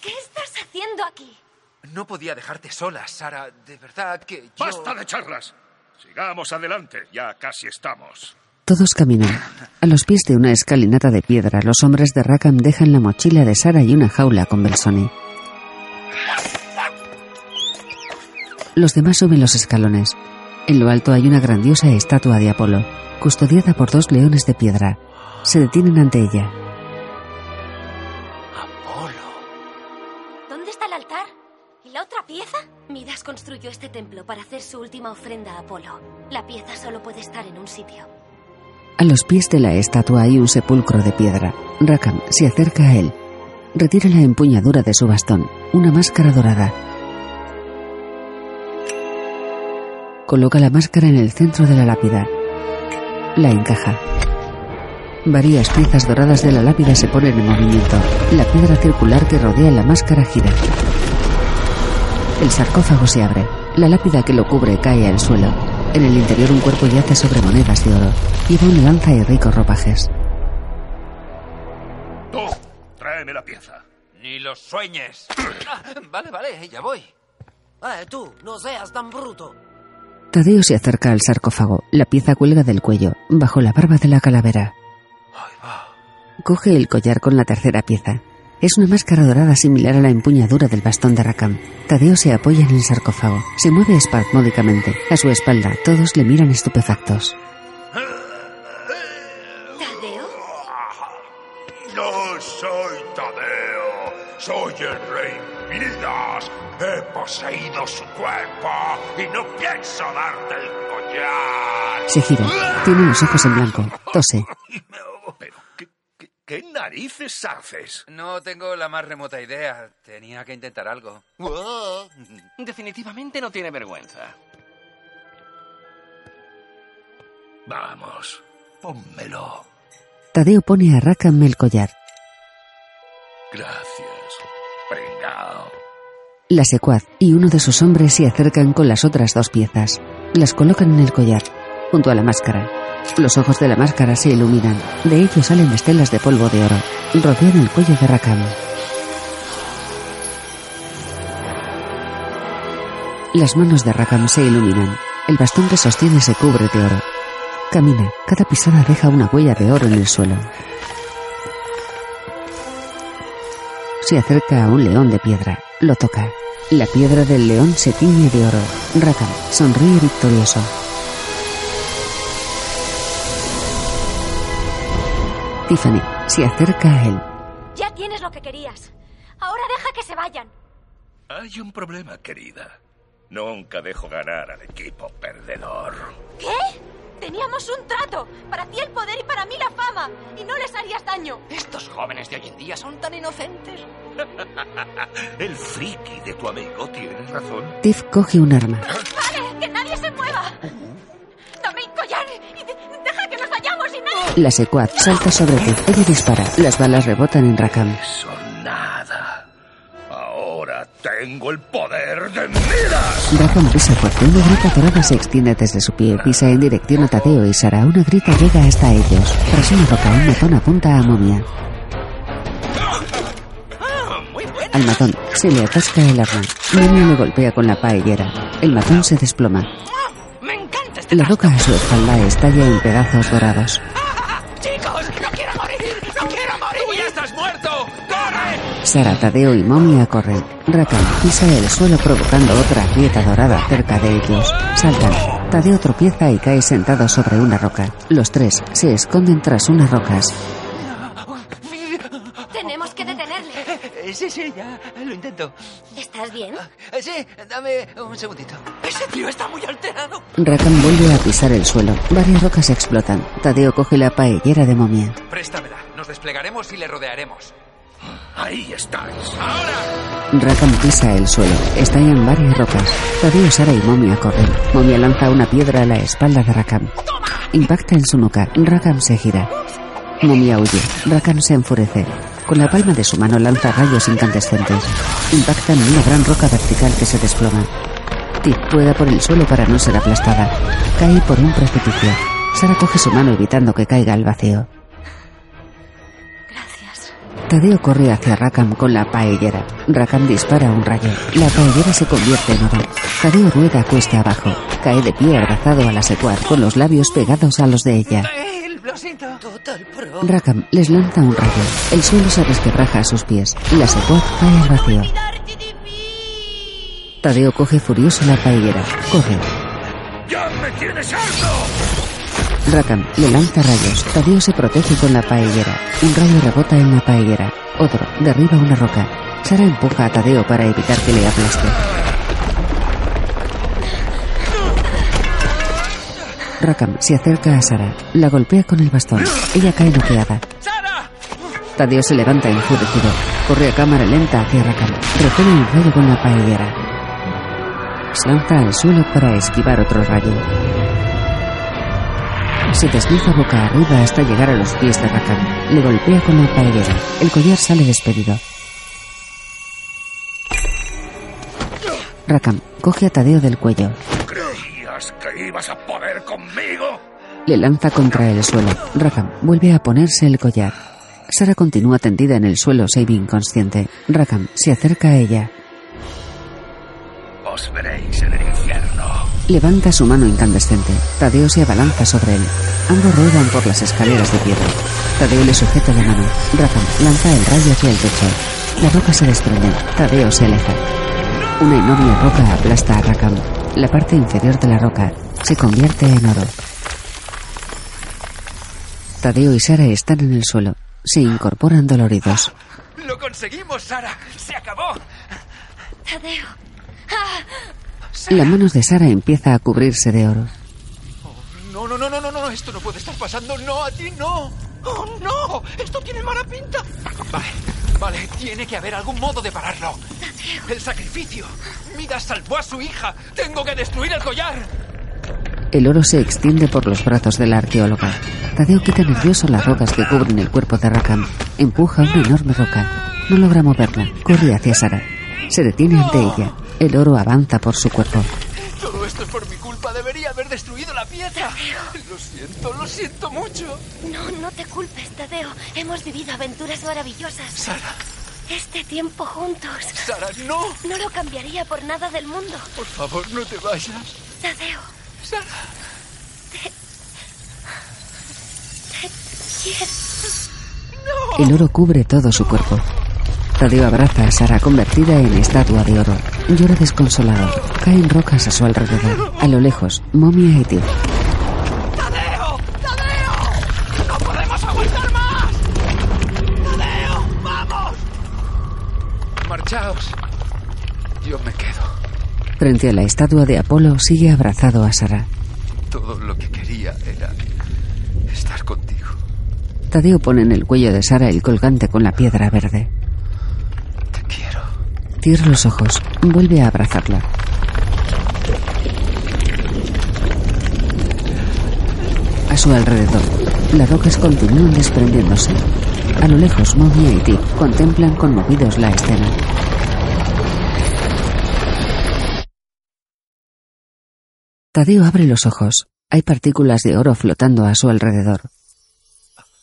¿Qué estás haciendo aquí? No podía dejarte sola, Sara. De verdad que yo... ¡Basta de charlas! Sigamos adelante, ya casi estamos. Todos caminan. A los pies de una escalinata de piedra, los hombres de Rackham dejan la mochila de Sara y una jaula con Belsoni. Los demás suben los escalones. En lo alto hay una grandiosa estatua de Apolo, custodiada por dos leones de piedra. Se detienen ante ella. ¿Dónde está el altar? ¿Y la otra pieza? Midas construyó este templo para hacer su última ofrenda a Apolo. La pieza solo puede estar en un sitio. A los pies de la estatua hay un sepulcro de piedra. Rackham se acerca a él. Retira la empuñadura de su bastón, una máscara dorada. Coloca la máscara en el centro de la lápida. La encaja. Varias piezas doradas de la lápida se ponen en movimiento. La piedra circular que rodea la máscara gira. El sarcófago se abre. La lápida que lo cubre cae al suelo. En el interior un cuerpo yace sobre monedas de oro. Lleva una lanza y ricos ropajes. Tú, tráeme la pieza. Ni los sueñes. [CLEARS THROAT] Ah, vale, vale, ya voy. Eh, tú, no seas tan bruto. Tadeo se acerca al sarcófago. La pieza cuelga del cuello, bajo la barba de la calavera. Coge el collar con la tercera pieza. Es una máscara dorada similar a la empuñadura del bastón de Rakam. Tadeo se apoya en el sarcófago. Se mueve espasmódicamente. A su espalda, todos le miran estupefactos. Poseído su cuerpo y no pienso darte el collar. Se gira. Tiene los ojos en blanco. Tose. Pero, ¿qué, qué, qué narices haces? No tengo la más remota idea. Tenía que intentar algo. Definitivamente no tiene vergüenza. Vamos, pónmelo. Tadeo pone a Rakam el collar. Gracias, pringao. La secuaz y uno de sus hombres se acercan con las otras dos piezas. Las colocan en el collar, junto a la máscara. Los ojos de la máscara se iluminan. De ellos salen estelas de polvo de oro. Rodean el cuello de Rakam. Las manos de Rakam se iluminan. El bastón que sostiene se cubre de oro. Camina. Cada pisada deja una huella de oro en el suelo. Se acerca a un león de piedra. Lo toca. La piedra del león se tiñe de oro. Rakam sonríe victorioso. Tiffany se acerca a él. Ya tienes lo que querías. Ahora deja que se vayan. Hay un problema, querida. Nunca dejo ganar al equipo perdedor. ¿Qué? Teníamos un trato. Para ti el poder y para mí la fama. Y no les harías daño. Estos jóvenes de hoy en día son tan inocentes. [LAUGHS] El friki de tu amigo tiene razón. Tiff coge un arma. ¡Vale! ¡Que nadie se mueva! ¡Dame el collar! ¡Y de- deja que nos vayamos y nadie... La secuaz salta sobre Tiff. Ella dispara. Las balas rebotan en Rakam. Son tengo el poder de Midas. Rakam pisa fuerte. Una grita dorada se extiende desde su pie. Pisa en dirección a Tadeo y Sara. Una grita llega hasta ellos. Tras una roca, un matón apunta a Momia. Al matón se le atasca el arma. Momia le golpea con la paellera. El matón se desploma. ¡Me encanta este La roca a su espalda estalla en pedazos dorados. ¡Chicos! Sara, Tadeo y Momia corren. Rakam pisa el suelo provocando otra grieta dorada cerca de ellos. Saltan. Tadeo tropieza y cae sentado sobre una roca. Los tres se esconden tras unas rocas. Tenemos que detenerle. Eh, Sí, sí, ya lo intento. ¿Estás bien? Eh, Sí, dame un segundito. Ese tío está muy alterado. Rakam vuelve a pisar el suelo. Varias rocas explotan. Tadeo coge la paellera de momia. Préstamela. Nos desplegaremos y le rodearemos. Ahí estáis. Rakam pisa el suelo. Estallan varias rocas. Tadeo, Sara y Momia corren. Momia lanza una piedra a la espalda de Rakam. Impacta en su nuca. Rakam se gira. Momia huye. Rakam se enfurece. Con la palma de su mano lanza rayos incandescentes. Impacta en una gran roca vertical que se desploma. Tip pueda por el suelo para no ser aplastada. Cae por un precipicio. Sara coge su mano evitando que caiga al vacío. Tadeo corre hacia Rakam con la paellera. Rakam dispara un rayo. La paellera se convierte en oro. Tadeo rueda cuesta abajo. Cae de pie abrazado a la secuaz con los labios pegados a los de ella. Rakam les lanza un rayo. El suelo se resquebraja a sus pies. La secuaz cae al vacío. Tadeo coge furioso la paellera. Corre. ¡Ya me tienes harto! Rakam le lanza rayos. Tadeo se protege con la paellera. Un rayo rebota en la paellera. Otro derriba una roca. Sara empuja a Tadeo para evitar que le aplaste. Rakam se acerca a Sara. La golpea con el bastón. Ella cae noqueada. Tadeo se levanta enfurecido. Corre a cámara lenta hacia Rakam. Repele un rayo con la paellera. Se lanza al suelo para esquivar otro rayo. Se desliza boca arriba hasta llegar a los pies de Rakam. Le golpea con la paellera. El collar sale despedido. Rakam coge a Tadeo del cuello. ¿Creías que ibas a poder conmigo? Le lanza contra el suelo. Rakam vuelve a ponerse el collar. Sara continúa tendida en el suelo, semi inconsciente. Rakam se acerca a ella. Os veréis en el infierno. Levanta su mano incandescente. Tadeo se abalanza sobre él. Ambos ruedan por las escaleras de piedra. Tadeo le sujeta la mano. Rakam lanza el rayo hacia el techo. La roca se desprende. Tadeo se aleja. Una enorme roca aplasta a Rakam. La parte inferior de la roca se convierte en oro. Tadeo y Sara están en el suelo. Se incorporan doloridos. ¡Lo conseguimos, Sara! ¡Se acabó! Tadeo. Las manos de Sara empieza a cubrirse de oro. No, no, no, no, no, no, esto no puede estar pasando. No, a ti no. ¡Oh, no! ¡Esto tiene mala pinta! Vale, vale, tiene que haber algún modo de pararlo. El sacrificio. Midas salvó a su hija. Tengo que destruir el collar. El oro se extiende por los brazos de la arqueóloga. Tadeo quita nervioso las rocas que cubren el cuerpo de Rakam. Empuja una enorme roca. No logra moverla. Corre hacia Sara. Se detiene ante ella. El oro avanza por su cuerpo. Todo esto es por mi culpa. Debería haber destruido la pieza. Lo siento, lo siento mucho. No, no te culpes, Tadeo. Hemos vivido aventuras maravillosas. Sara. Este tiempo juntos. Sara, no. No lo cambiaría por nada del mundo. Por favor, no te vayas. Tadeo. Sara. Te... Te quiero. El oro cubre todo su cuerpo. Tadeo abraza a Sara convertida en estatua de oro. Llora desconsolado. Caen rocas a su alrededor. A lo lejos, momia y Tiff. ¡Tadeo! ¡Tadeo! ¡No podemos aguantar más! ¡Tadeo! ¡Vamos! Marchaos. Yo me quedo. Frente a la estatua de Apolo sigue abrazado a Sara. Todo lo que quería era estar contigo. Tadeo pone en el cuello de Sara el colgante con la piedra verde. Cierra los ojos. Vuelve a abrazarla. A su alrededor, las rocas continúan desprendiéndose. A lo lejos, Momia y contemplan conmovidos la escena. Tadeo abre los ojos. Hay partículas de oro flotando a su alrededor.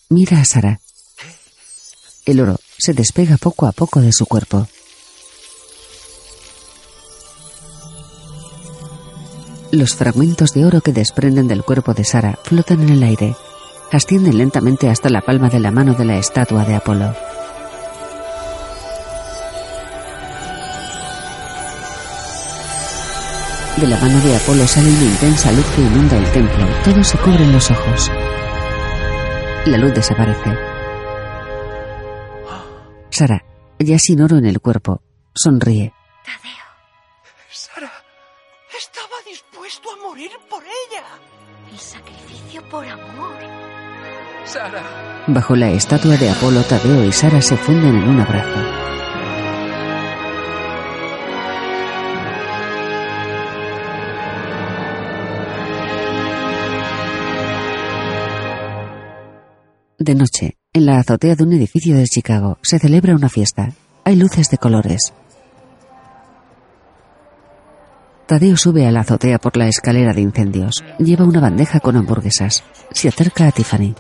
Mira a Sara. El oro se despega poco a poco de su cuerpo. Los fragmentos de oro que desprenden del cuerpo de Sara flotan en el aire. Ascienden lentamente hasta la palma de la mano de la estatua de Apolo. De la mano de Apolo sale una intensa luz que inunda el templo. Todos se cubren los ojos. La luz desaparece. Sara, ya sin oro en el cuerpo, sonríe. Dispuesto a morir por ella. El sacrificio por amor. Sara. Bajo la estatua de Apolo, Tadeo y Sara se funden en un abrazo. De noche, en la azotea de un edificio de Chicago, se celebra una fiesta. Hay luces de colores. Tadeo sube a la azotea por la escalera de incendios. Lleva una bandeja con hamburguesas. Se acerca a Tiffany.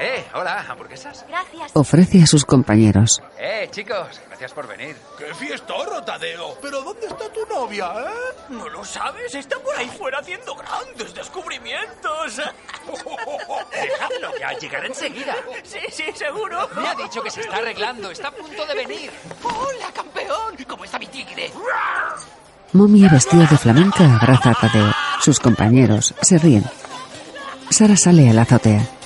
¡Eh! Hola, hamburguesas. Gracias. Ofrece a sus compañeros. Eh, chicos, gracias por venir. ¡Qué fiestorro, Tadeo! ¿Pero dónde está tu novia, eh? ¿No lo sabes? Está por ahí fuera haciendo grandes descubrimientos. [LAUGHS] Dejadlo, que al llegar enseguida. Sí, sí, seguro. Me ha dicho que se está arreglando, está a punto de venir. ¡Hola, campeón! ¿Cómo está mi tigre? Momia vestido de flamenca abraza a Tadeo. Sus compañeros se ríen. Sara sale a la azotea.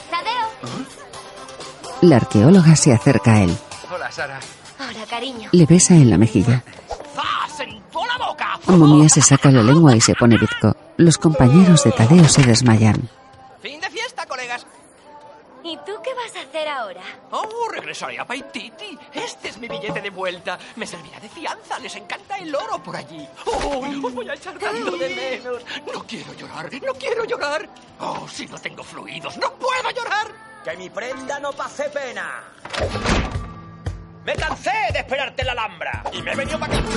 La arqueóloga se acerca a él. Hola, Sara. Hola, cariño. Le besa en la mejilla. ¡Zas! ¡En toda la boca! Momia se saca la lengua y se pone bizco. Los compañeros de Tadeo se desmayan. ¡Fin de fiesta, colegas! ¿Y tú qué vas a hacer ahora? Oh, regresaré a Paititi. Este es mi billete de vuelta. Me servirá de fianza. Les encanta el oro por allí. Oh, os voy a echar tanto de menos. No quiero llorar. No quiero llorar. Oh, si no tengo fluidos, no puedo llorar. Que mi prenda no pase pena. Me cansé de esperarte en la Alhambra. Y me he venido para acá.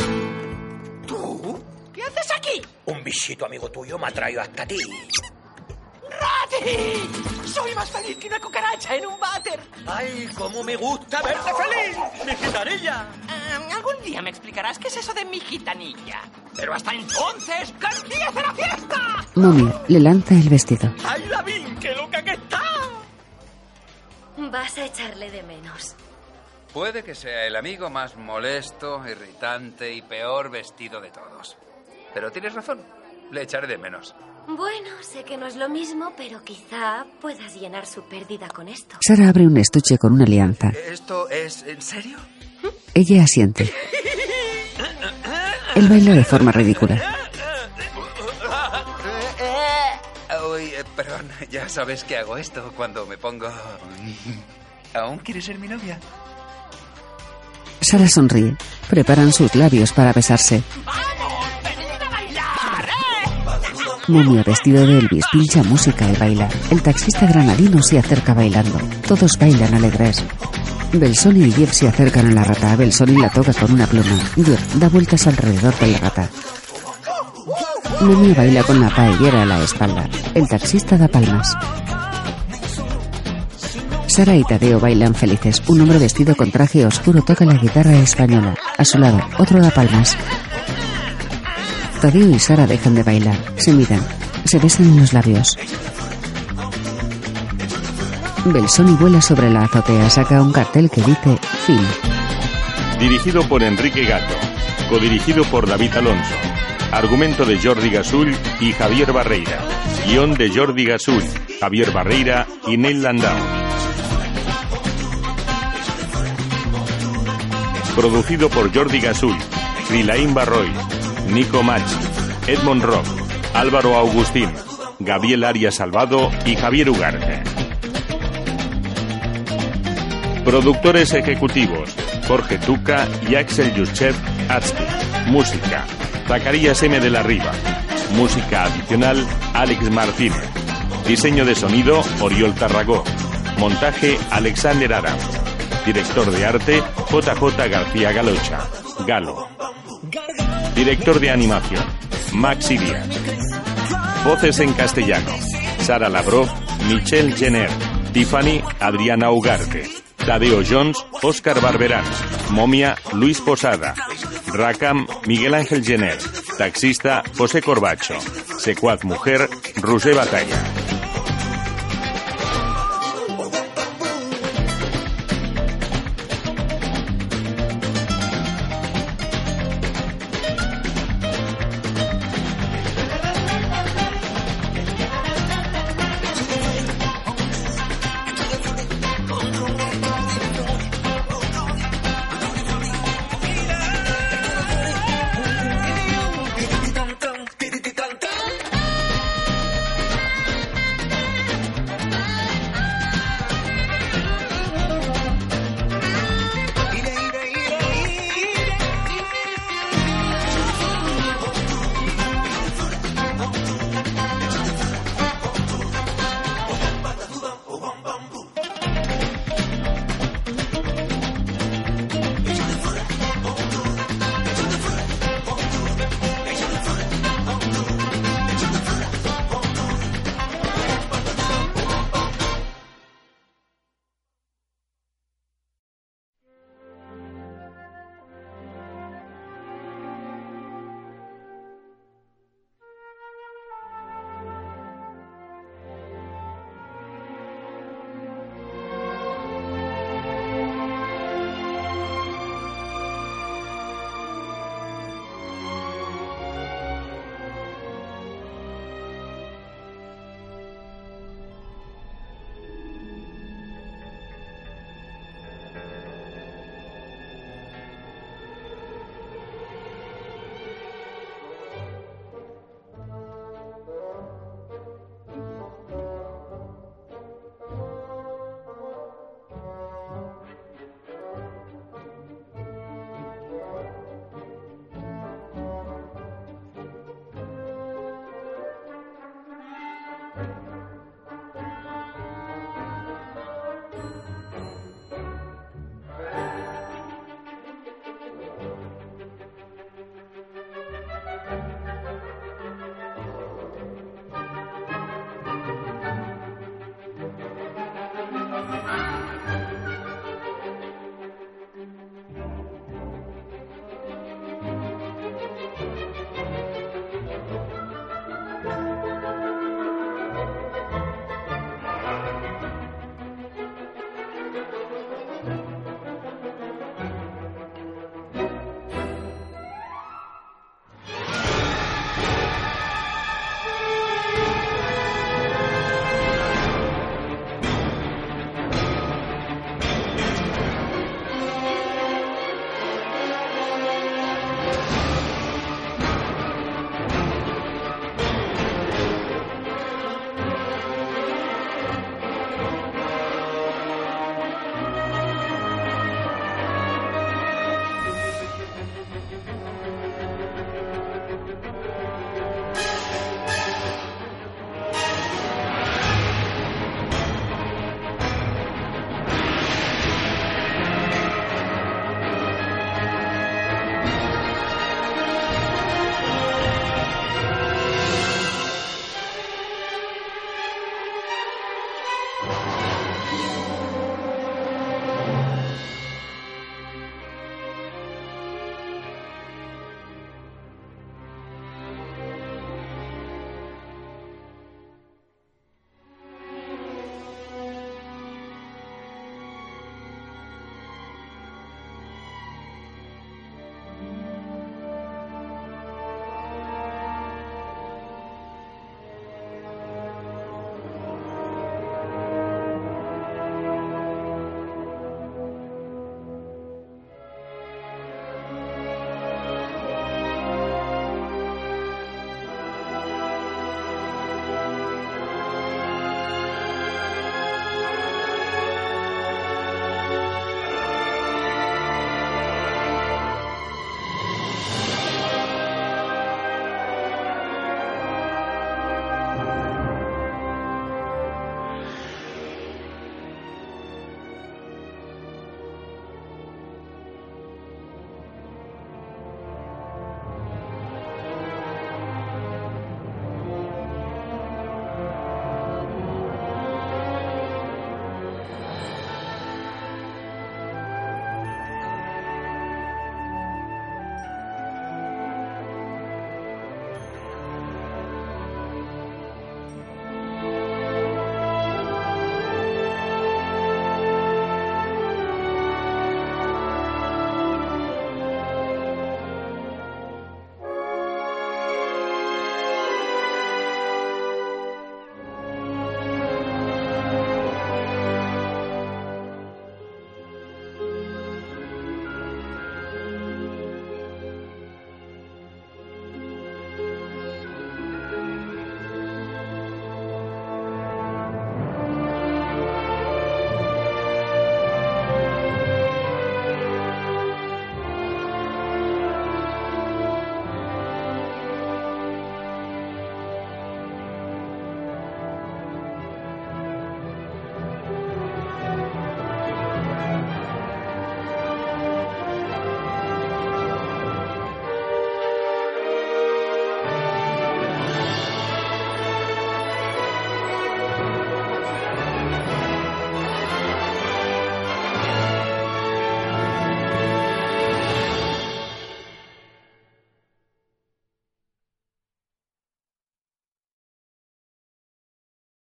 ¿Tú? ¿Qué haces aquí? Un bichito amigo tuyo me ha traído hasta ti. ¡Rati! Soy más feliz que una cucaracha en un váter. ¡Ay, cómo me gusta verte feliz! ¡Mi gitanilla! Ah, algún día me explicarás qué es eso de mi gitanilla. Pero hasta entonces, ¡que empiece la fiesta! Momia le lanza el vestido. ¡Ay, Lavín, qué loca que está! Vas a echarle de menos. Puede que sea el amigo más molesto, irritante y peor vestido de todos. Pero tienes razón, le echaré de menos. Bueno, sé que no es lo mismo, pero quizá puedas llenar su pérdida con esto. Sara abre un estuche con una alianza. ¿Esto es en serio? Ella asiente. [LAUGHS] Él baila de forma ridícula. Eh, perdón, ya sabes que hago esto cuando me pongo... ¿Aún quieres ser mi novia? Sara sonríe. Preparan sus labios para besarse. Momia vestido de Elvis pincha música y baila. El taxista granadino se acerca bailando. Todos bailan alegres. Belsoni y Jeff se acercan a la rata. Belsoni la toca con una pluma. Jeff da vueltas alrededor de la rata. Momia baila con la paellera a la espalda. El taxista da palmas. Sara y Tadeo bailan felices. Un hombre vestido con traje oscuro toca la guitarra española. A su lado, otro da palmas. Tadeo y Sara dejan de bailar. Se miran. Se besan en los labios. Belsoni vuela sobre la azotea. Saca un cartel que dice fin. Dirigido por Enrique Gato. Codirigido por David Alonso. Argumento de Jordi Gasull y Javier Barreira. Guión de Jordi Gasull, Javier Barreira y Neil Landau. Producido por Jordi Gasull, Rilaín Barroy, Nico Machi, Edmond Rock, Álvaro Agustín, Gabriel Arias Salvado y Javier Ugarte. Productores ejecutivos, Jorge Tuca y Axel Yurchev Atsky. Música, Zacarías M. de la Riva. Música adicional, Alex Martínez. Diseño de sonido, Oriol Tarragó. Montaje, Alexander Adams. Director de arte, JJ García Galocha. Galo. Director de animación, Maxi Díaz. Voces en castellano, Sara Lavrov, Michelle Jenner, Tiffany, Adriana Ugarte. Tadeo Jones, Oscar Barberán. Momia, Luis Posada. Racam, Miguel Ángel Jenner. Taxista, José Corbacho. Secuaz Mujer, Rusé Batalla.